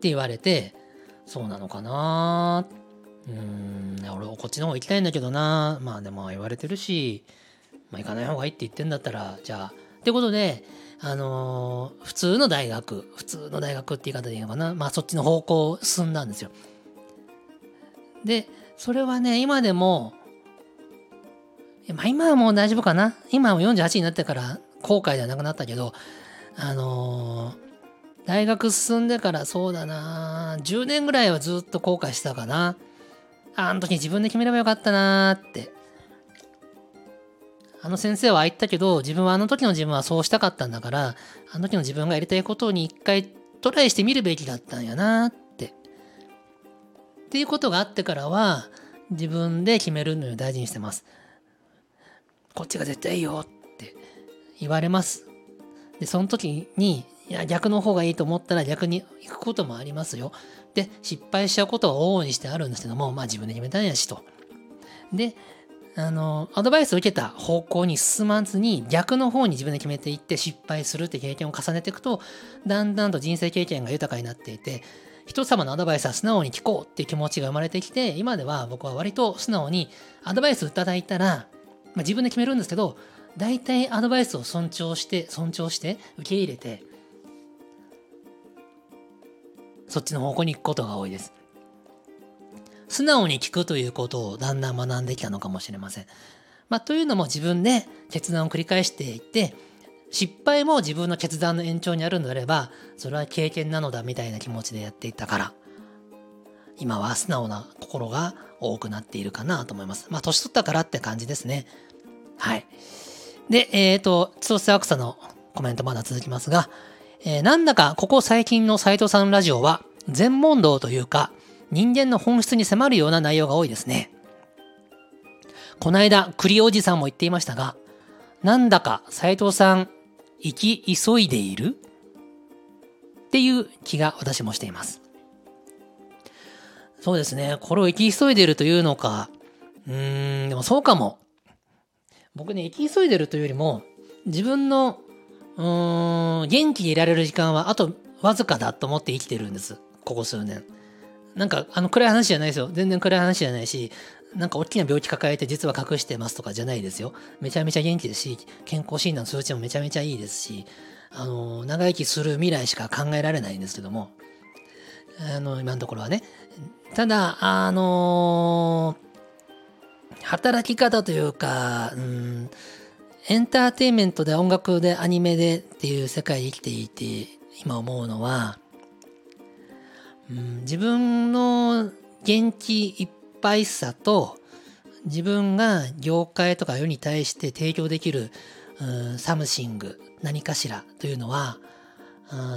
て言われて、そうなのかなうん、俺こっちの方行きたいんだけどなまあでも言われてるし、まあ行かない方がいいって言ってんだったら、じゃあ、ってことで、あのー、普通の大学、普通の大学って言い方でいいのかな。まあそっちの方向を進んだんですよ。で、それはね、今でも、まあ今はもう大丈夫かな？今は48になってから後悔ではなくなったけど、あのー、大学進んでからそうだな10年ぐらいはずっと後悔してたかな。あの時自分で決めればよかったなってあの先生はああ言ったけど、自分はあの時の自分はそうしたかったんだから、あの時の自分がやりたいことに一回トライしてみるべきだったんやなって。っていうことがあってからは、自分で決めるのを大事にしてます。こっちが絶対いいよって言われます。で、その時に、いや、逆の方がいいと思ったら逆に行くこともありますよ。で、失敗しちゃうことは往々にしてあるんですけども、まあ自分で決めたんやしと。で、あの、アドバイスを受けた方向に進まずに逆の方に自分で決めていって失敗するって経験を重ねていくと、だんだんと人生経験が豊かになっていて、人様のアドバイスは素直に聞こうっていう気持ちが生まれてきて、今では僕は割と素直にアドバイスをいただいたら、まあ、自分で決めるんですけど、大体アドバイスを尊重して、尊重して受け入れて、そっちの方向に行くことが多いです。素直に聞くということをだんだん学んできたのかもしれません。まあ、というのも自分で決断を繰り返していって失敗も自分の決断の延長にあるのであればそれは経験なのだみたいな気持ちでやっていったから今は素直な心が多くなっているかなと思います。まあ年取ったからって感じですね。はい。で、えっ、ー、と、千歳アクサのコメントまだ続きますが、えー、なんだかここ最近の斎藤さんラジオは全問答というか人間の本質に迫るような内容が多いですね。この間、栗おじさんも言っていましたが、なんだか斉藤さん、生き急いでいる？っていう気が私もしています。そうですね。これを生き急いでるというのか、うーん、でもそうかも。僕ね、生き急いでるというよりも、自分の、うーん、元気でいられる時間はあとわずかだと思って生きてるんです。ここ数年。なんか、あの、暗い話じゃないですよ。全然暗い話じゃないし、なんか大きな病気抱えて実は隠してますとかじゃないですよ。めちゃめちゃ元気ですし、健康診断の数値もめちゃめちゃいいですし、あの、長生きする未来しか考えられないんですけども、あの、今のところはね。ただ、あの働き方というか、うん、エンターテインメントで音楽でアニメでっていう世界で生きていて、今思うのは、うん、自分の元気いっぱいさと自分が業界とか世に対して提供できる、うん、 something 何かしらというのは、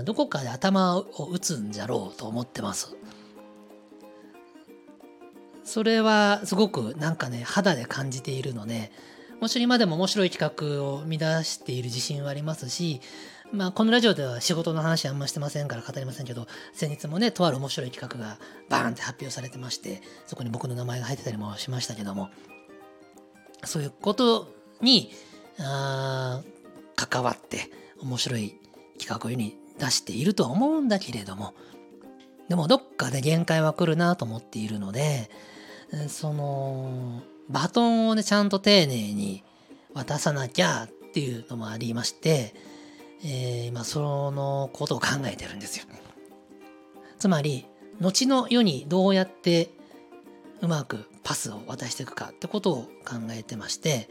どこかで頭を打つんじゃろうと思ってます。それはすごくなんかね肌で感じているのでもちろん今でも面白い企画を生み出している自信はありますしまあ、このラジオでは仕事の話あんましてませんから語りませんけど、先日もね、とある面白い企画がバーンって発表されてまして、そこに僕の名前が入ってたりもしましたけども、そういうことに、あ関わって面白い企画を世に出しているとは思うんだけれども、でもどっかで限界は来るなと思っているので、その、バトンをね、ちゃんと丁寧に渡さなきゃっていうのもありまして、えー、今そのことを考えてるんですよ。つまり、後の世にどうやってうまくパスを渡していくかってことを考えてまして、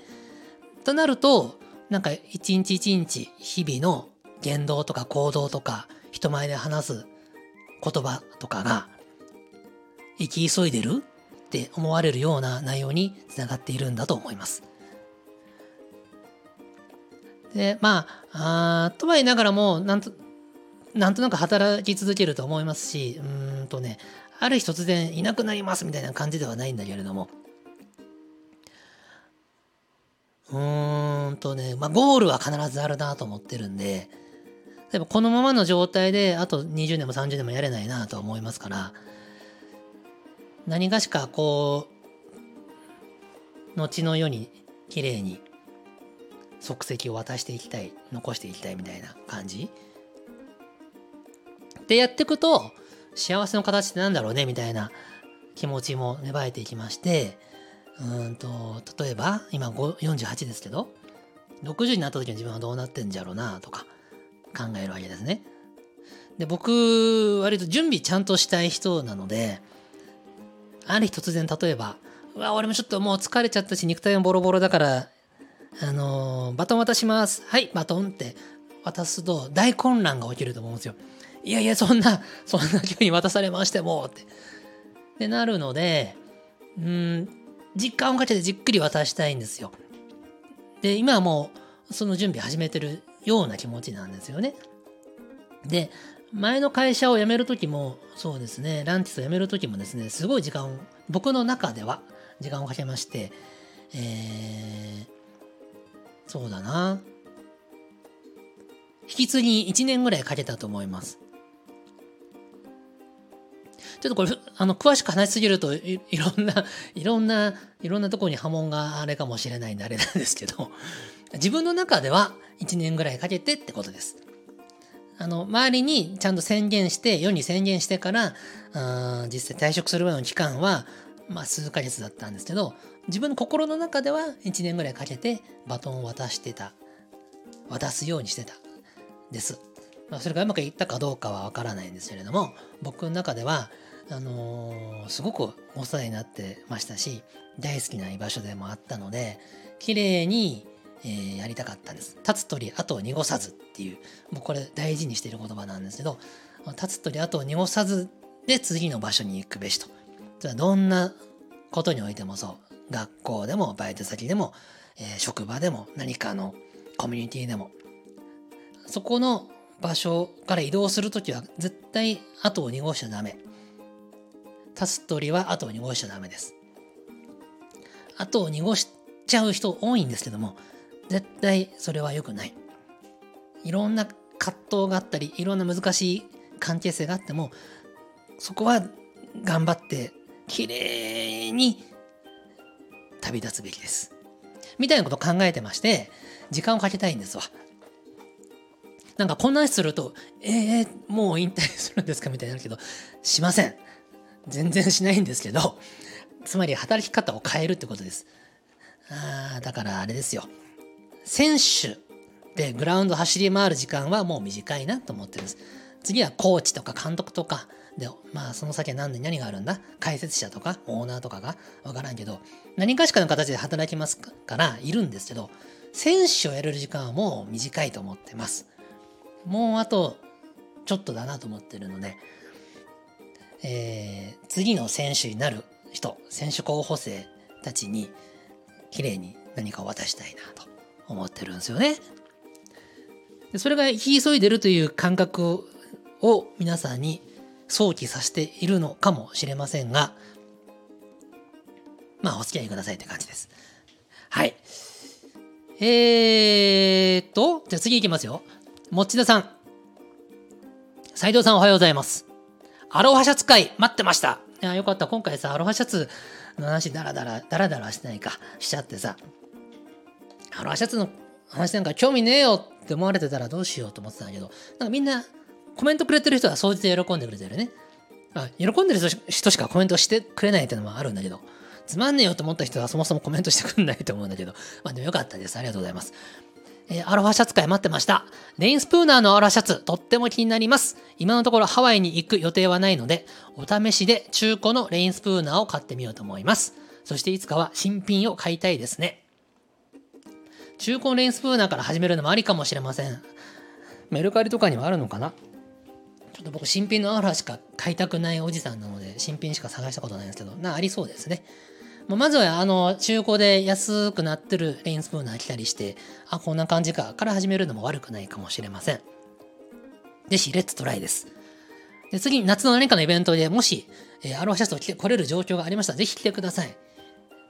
となると、なんか一日一日日々の言動とか行動とか人前で話す言葉とかが生き急いでるって思われるような内容につながっているんだと思います。で、まあ、あとは言いながらも、なんと、なんとなく働き続けると思いますし、うんとね、ある日突然いなくなりますみたいな感じではないんだけれども、うーんとね、まあ、ゴールは必ずあるなと思ってるんで、例えばこのままの状態であと20年も30年もやれないなと思いますから、何がしかこう、後の世に綺麗に足跡を渡していきたい、残していきたいみたいな感じ。でやっていくと、幸せの形ってなんだろうねみたいな気持ちも芽生えていきまして、うんと、例えば、今48ですけど、60になった時の自分はどうなってんじゃろうなとか考えるわけですね。で、僕、割と準備ちゃんとしたい人なので、ある日突然例えば、うわ、俺もちょっともう疲れちゃったし、肉体もボロボロだから、あのー、バトン渡します。はい、バトンって渡すと大混乱が起きると思うんですよ。いやいや、そんな、そんな急に渡されましても、って。ってなるので、うん、実感をかけてじっくり渡したいんですよ。で、今はもう、その準備始めてるような気持ちなんですよね。で、前の会社を辞めるときも、そうですね、ランティスを辞めるときもですね、すごい時間を、僕の中では時間をかけまして、えー、そうだな。引き継ぎ1年ぐらいかけたと思います。ちょっとこれ、あの、詳しく話しすぎるとい、いろんな、いろんな、いろんなところに波紋があれかもしれないんであれなんですけど、自分の中では1年ぐらいかけてってことです。あの、周りにちゃんと宣言して、世に宣言してから、あ実際退職するまでの期間は、まあ、数ヶ月だったんですけど、自分の心の中では1年ぐらいかけてバトンを渡してた。渡すようにしてた。です。まあ、それがうまくいったかどうかはわからないんですけれども、僕の中では、あのー、すごくお世話になってましたし、大好きな居場所でもあったので、綺麗にえー、やりたかったんです。立つ鳥後を濁さずっていう、もうこれ大事にしている言葉なんですけど、立つ鳥後を濁さずで次の場所に行くべしと。どんなことにおいてもそう。学校でもバイト先でも、えー、職場でも何かのコミュニティでも。そこの場所から移動するときは絶対後を濁しちゃダメ。立つ鳥は後を濁しちゃダメです。後を濁しちゃう人多いんですけども、絶対それは良くない。いろんな葛藤があったり、いろんな難しい関係性があっても、そこは頑張って綺麗に旅立つべきです。みたいなことを考えてまして、時間をかけたいんですわ。なんかこんな話すると、えー、もう引退するんですかみたいになるけど、しません。全然しないんですけど、つまり働き方を変えるってことです。ああ、だからあれですよ。選手でグラウンド走り回る時間はもう短いなと思ってるんです。次はコーチとか監督とか、で、まあその先は何で何があるんだ解説者とかオーナーとかがわからんけど、何かしかの形で働きますからいるんですけど、選手をやれる時間はもう短いと思ってます。もうあとちょっとだなと思ってるので、えー、次の選手になる人、選手候補生たちに綺麗に何かを渡したいなと思ってるんですよね。でそれが生き急いでるという感覚を皆さんに想起させているのかもしれませんが、まあお付き合いくださいって感じです。はい。えーっと、じゃあ次行きますよ。持田さん。斉藤さんおはようございます。アロハシャツ会待ってました。いや、よかった。今回さ、アロハシャツの話ダラダラ、ダラダラしてないか、しちゃってさ、アロハシャツの話なんか興味ねえよって思われてたらどうしようと思ってたんだけど、なんかみんなコメントくれてる人は総じて喜んでくれてるね。あ喜んでる人しかコメントしてくれないっていうのもあるんだけど、つまんねえよと思った人はそもそもコメントしてくんないと思うんだけど、まあでもよかったです。ありがとうございます。えー、アロハシャツ会待ってました。レインスプーナーのアロハシャツ、とっても気になります。今のところハワイに行く予定はないので、お試しで中古のレインスプーナーを買ってみようと思います。そしていつかは新品を買いたいですね。中古のレインスプーナーから始めるのもありかもしれません。メルカリとかにはあるのかな？ちょっと僕新品のアロハしか買いたくないおじさんなので新品しか探したことないんですけど。なありそうですね。まずはあの中古で安くなってるレインスプーナー来たりしてあこんな感じかから始めるのも悪くないかもしれません。ぜひレッツトライです。で次夏の何かのイベントでもし、えー、アロハシャツを着て来れる状況がありましたらぜひ来てください。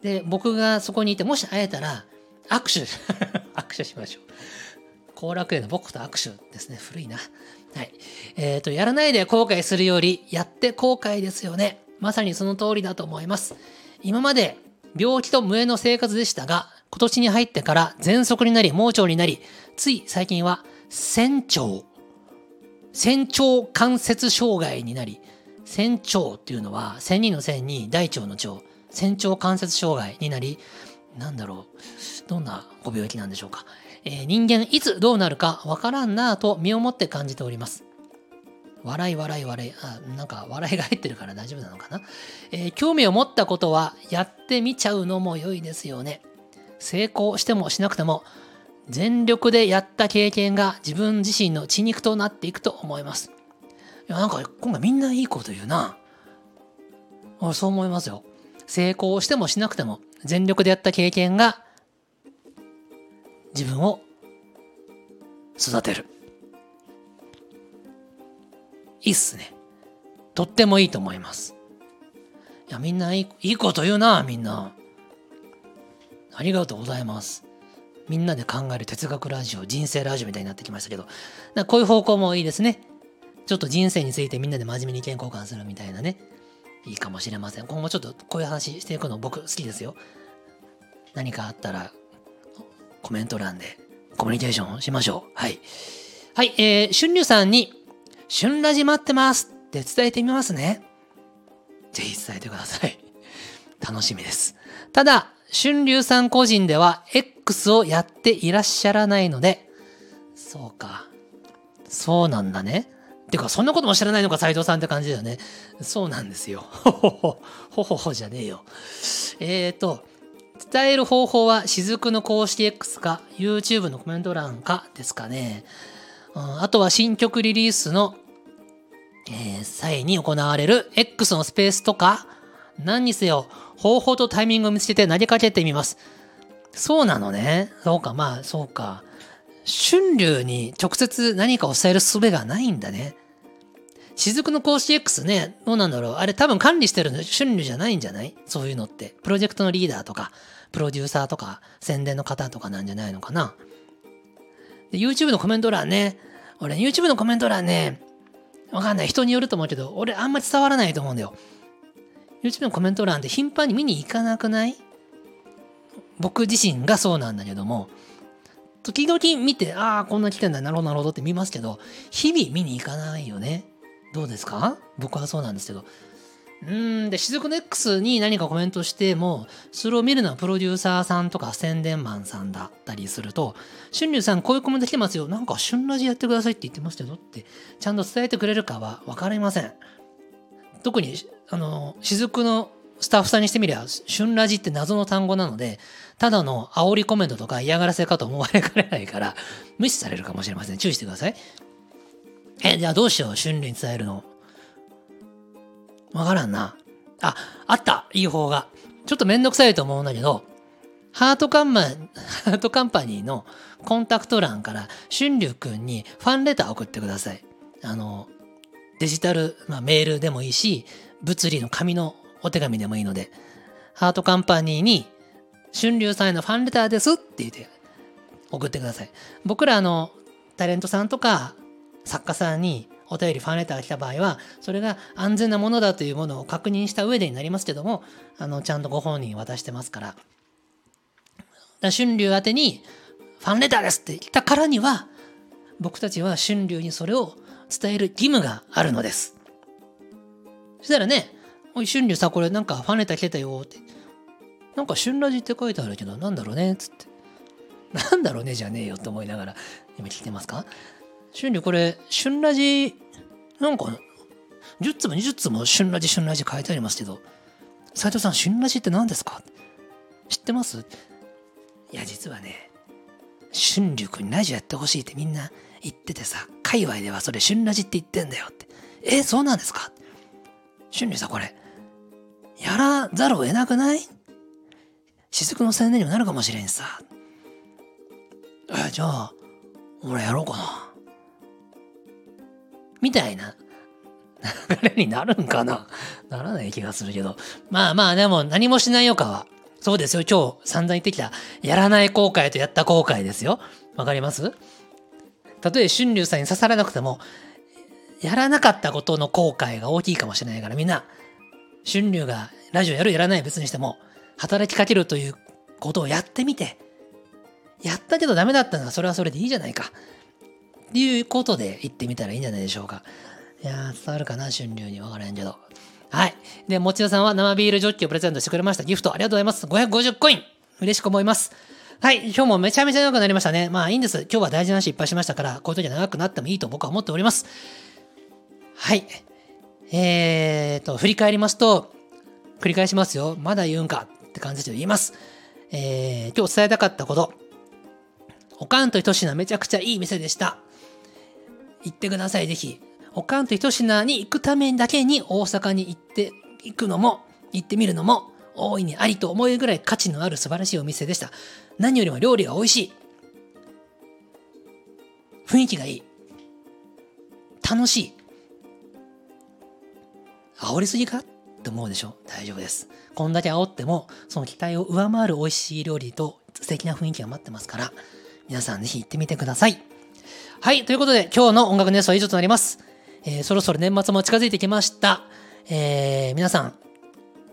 で僕がそこにいてもし会えたら握手 握手しましょう後楽園の僕と握手ですね。古いな。はい。えっ、ー、と、やらないで後悔するより、やって後悔ですよね。まさにその通りだと思います。今まで病気と無縁の生活でしたが、今年に入ってから喘息になり、盲腸になり、つい最近は仙腸、仙腸関節障害になり、仙腸っていうのは千人の線に大腸の腸、仙腸関節障害になり、なんだろう、どんなご病気なんでしょうか。えー、人間いつどうなるかわからんなぁと身をもって感じております。笑い笑い笑い。あ、なんか笑いが入ってるから大丈夫なのかな、えー、興味を持ったことはやってみちゃうのも良いですよね。成功してもしなくても全力でやった経験が自分自身の血肉となっていくと思います。いや、なんか今回みんないいこと言うな。そう思いますよ。成功してもしなくても全力でやった経験が自分を育てる。いいっすね。とってもいいと思います。いや、みんないいいいこと言うな、みんな。ありがとうございます。みんなで考える哲学ラジオ、人生ラジオみたいになってきましたけど、こういう方向もいいですね。ちょっと人生についてみんなで真面目に意見交換するみたいなね。いいかもしれません。今後ちょっとこういう話していくの僕好きですよ。何かあったらコメント欄でコミュニケーションしましょう。はい。はい、えー、春龍さんに、春ラジ待ってますって伝えてみますね。ぜひ伝えてください。楽しみです。ただ、春龍さん個人では X をやっていらっしゃらないので、そうか。そうなんだね。てか、そんなことも知らないのか、斎藤さんって感じだよね。そうなんですよ。ほほほ、ほほほじゃねえよ。えっ、ー、と、伝える方法は、雫の公式 X か、YouTube のコメント欄かですかね。うん、あとは新曲リリースの、えー、際に行われる X のスペースとか、何にせよ、方法とタイミングを見つけて投げかけてみます。そうなのね。そうか、まあ、そうか。春流に直接何かを伝える術がないんだね。雫の公式 X ね、どうなんだろう。あれ多分管理してるの春流じゃないんじゃない？そういうのって。プロジェクトのリーダーとか、プロデューサーとか、宣伝の方とかなんじゃないのかな。で、YouTube のコメント欄ね。俺、YouTube のコメント欄ね、わかんない。人によると思うけど、俺あんまり伝わらないと思うんだよ。YouTube のコメント欄って頻繁に見に行かなくない？僕自身がそうなんだけども、時々見て、ああ、こんな来てんだ、なるほど、なるほどって見ますけど、日々見に行かないよね。どうですか？僕はそうなんですけど。うーんで、雫の X に何かコメントしても、それを見るのはプロデューサーさんとか宣伝マンさんだったりすると、春龍さんこういうコメント来てますよ。なんか春ラジやってくださいって言ってましたよって、ちゃんと伝えてくれるかは分かりません。特に、あの、雫のスタッフさんにしてみりゃ、春ラジって謎の単語なので、ただの煽りコメントとか嫌がらせかと思われかねないから、無視されるかもしれません。注意してください。え、じゃあどうしよう、春麗に伝えるの。わからんな。あ、あったいい方が。ちょっとめんどくさいと思うんだけど、ハートカンマ、ハートカンパニーのコンタクト欄から春龍くんにファンレター送ってください。あの、デジタル、まあ、メールでもいいし、物理の紙のお手紙でもいいので、ハートカンパニーに春龍さんへのファンレターですって言って送ってください。僕らあの、タレントさんとか作家さんにお便りファンレターが来た場合はそれが安全なものだというものを確認した上でになりますけどもあのちゃんとご本人渡してますから。だ春龍宛てにファンレターですって言ったからには僕たちは春龍にそれを伝える義務があるのです。そしたらね「おい春龍さこれなんかファンレター来てたよ」ってなんか春ラジって書いてあるけど、なんだろうねっつって。なんだろうねじゃねえよって思いながら、今聞いてますか？春流これ、春ラジ、なんか、10つも20つも春ラジ春ラジ書いてありますけど、斉藤さん、春ラジって何ですか？知ってます？いや、実はね、春流君にラジオやってほしいってみんな言っててさ、界隈ではそれ春ラジって言ってんだよって。え、そうなんですか？春流さんこれ、やらざるを得なくない？雫の宣伝にもなるかもしれんさ。え、じゃあ、俺やろうかな。みたいな 流れになるんかな？ならない気がするけど。まあまあでも何もしないよかは。そうですよ。今日散々言ってきた、やらない後悔とやった後悔ですよ。わかります？たとえ春流さんに刺さらなくても、やらなかったことの後悔が大きいかもしれないからみんな、春流がラジオやるやらない別にしても、働きかけるということをやってみて、やったけどダメだったのはそれはそれでいいじゃないか。いうことで言ってみたらいいんじゃないでしょうか。いやー、伝わるかな、春流に。わからへんけど。はい。で、もちろさんは生ビールジョッキをプレゼントしてくれました。ギフトありがとうございます。550コイン嬉しく思います。はい。今日もめちゃめちゃ長くなりましたね。まあいいんです。今日は大事な話いっぱいしましたから、こういう時は長くなってもいいと僕は思っております。はい。えーと、振り返りますと、繰り返しますよ。まだ言うんかって感じで言います。えー、今日伝えたかったこと。おかんとひとしなめちゃくちゃいい店でした。行ってください、ぜひ。おかんと一品に行くためだけに大阪に行って行くのも、行ってみるのも、大いにありと思えるぐらい価値のある素晴らしいお店でした。何よりも料理が美味しい。雰囲気がいい。楽しい。煽りすぎか？って思うでしょ？大丈夫です。こんだけ煽っても、その期待を上回る美味しい料理と素敵な雰囲気が待ってますから、皆さんぜひ行ってみてください。はい、ということで今日の音楽熱奏は以上となります。えー、そろそろ年末も近づいてきました。えー、皆さん、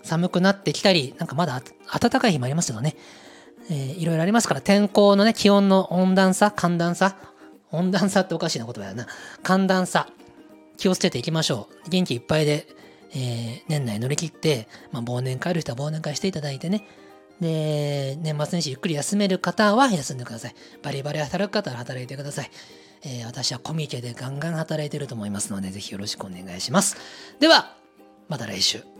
寒くなってきたり、なんかまだ暖かい日もありますけどね、えー、いろいろありますから、天候のね、気温の温暖差、寒暖差、温暖差っておかしいな言葉やな。寒暖差、気をつけていきましょう。元気いっぱいで、えー、年内乗り切って、まあ、忘年会ある人は忘年会していただいてね、で、年末年始ゆっくり休める方は休んでください。バリバリ働く方は働いてください。えー、私はコミケでガンガン働いてると思いますので、ぜひよろしくお願いします。では、また来週。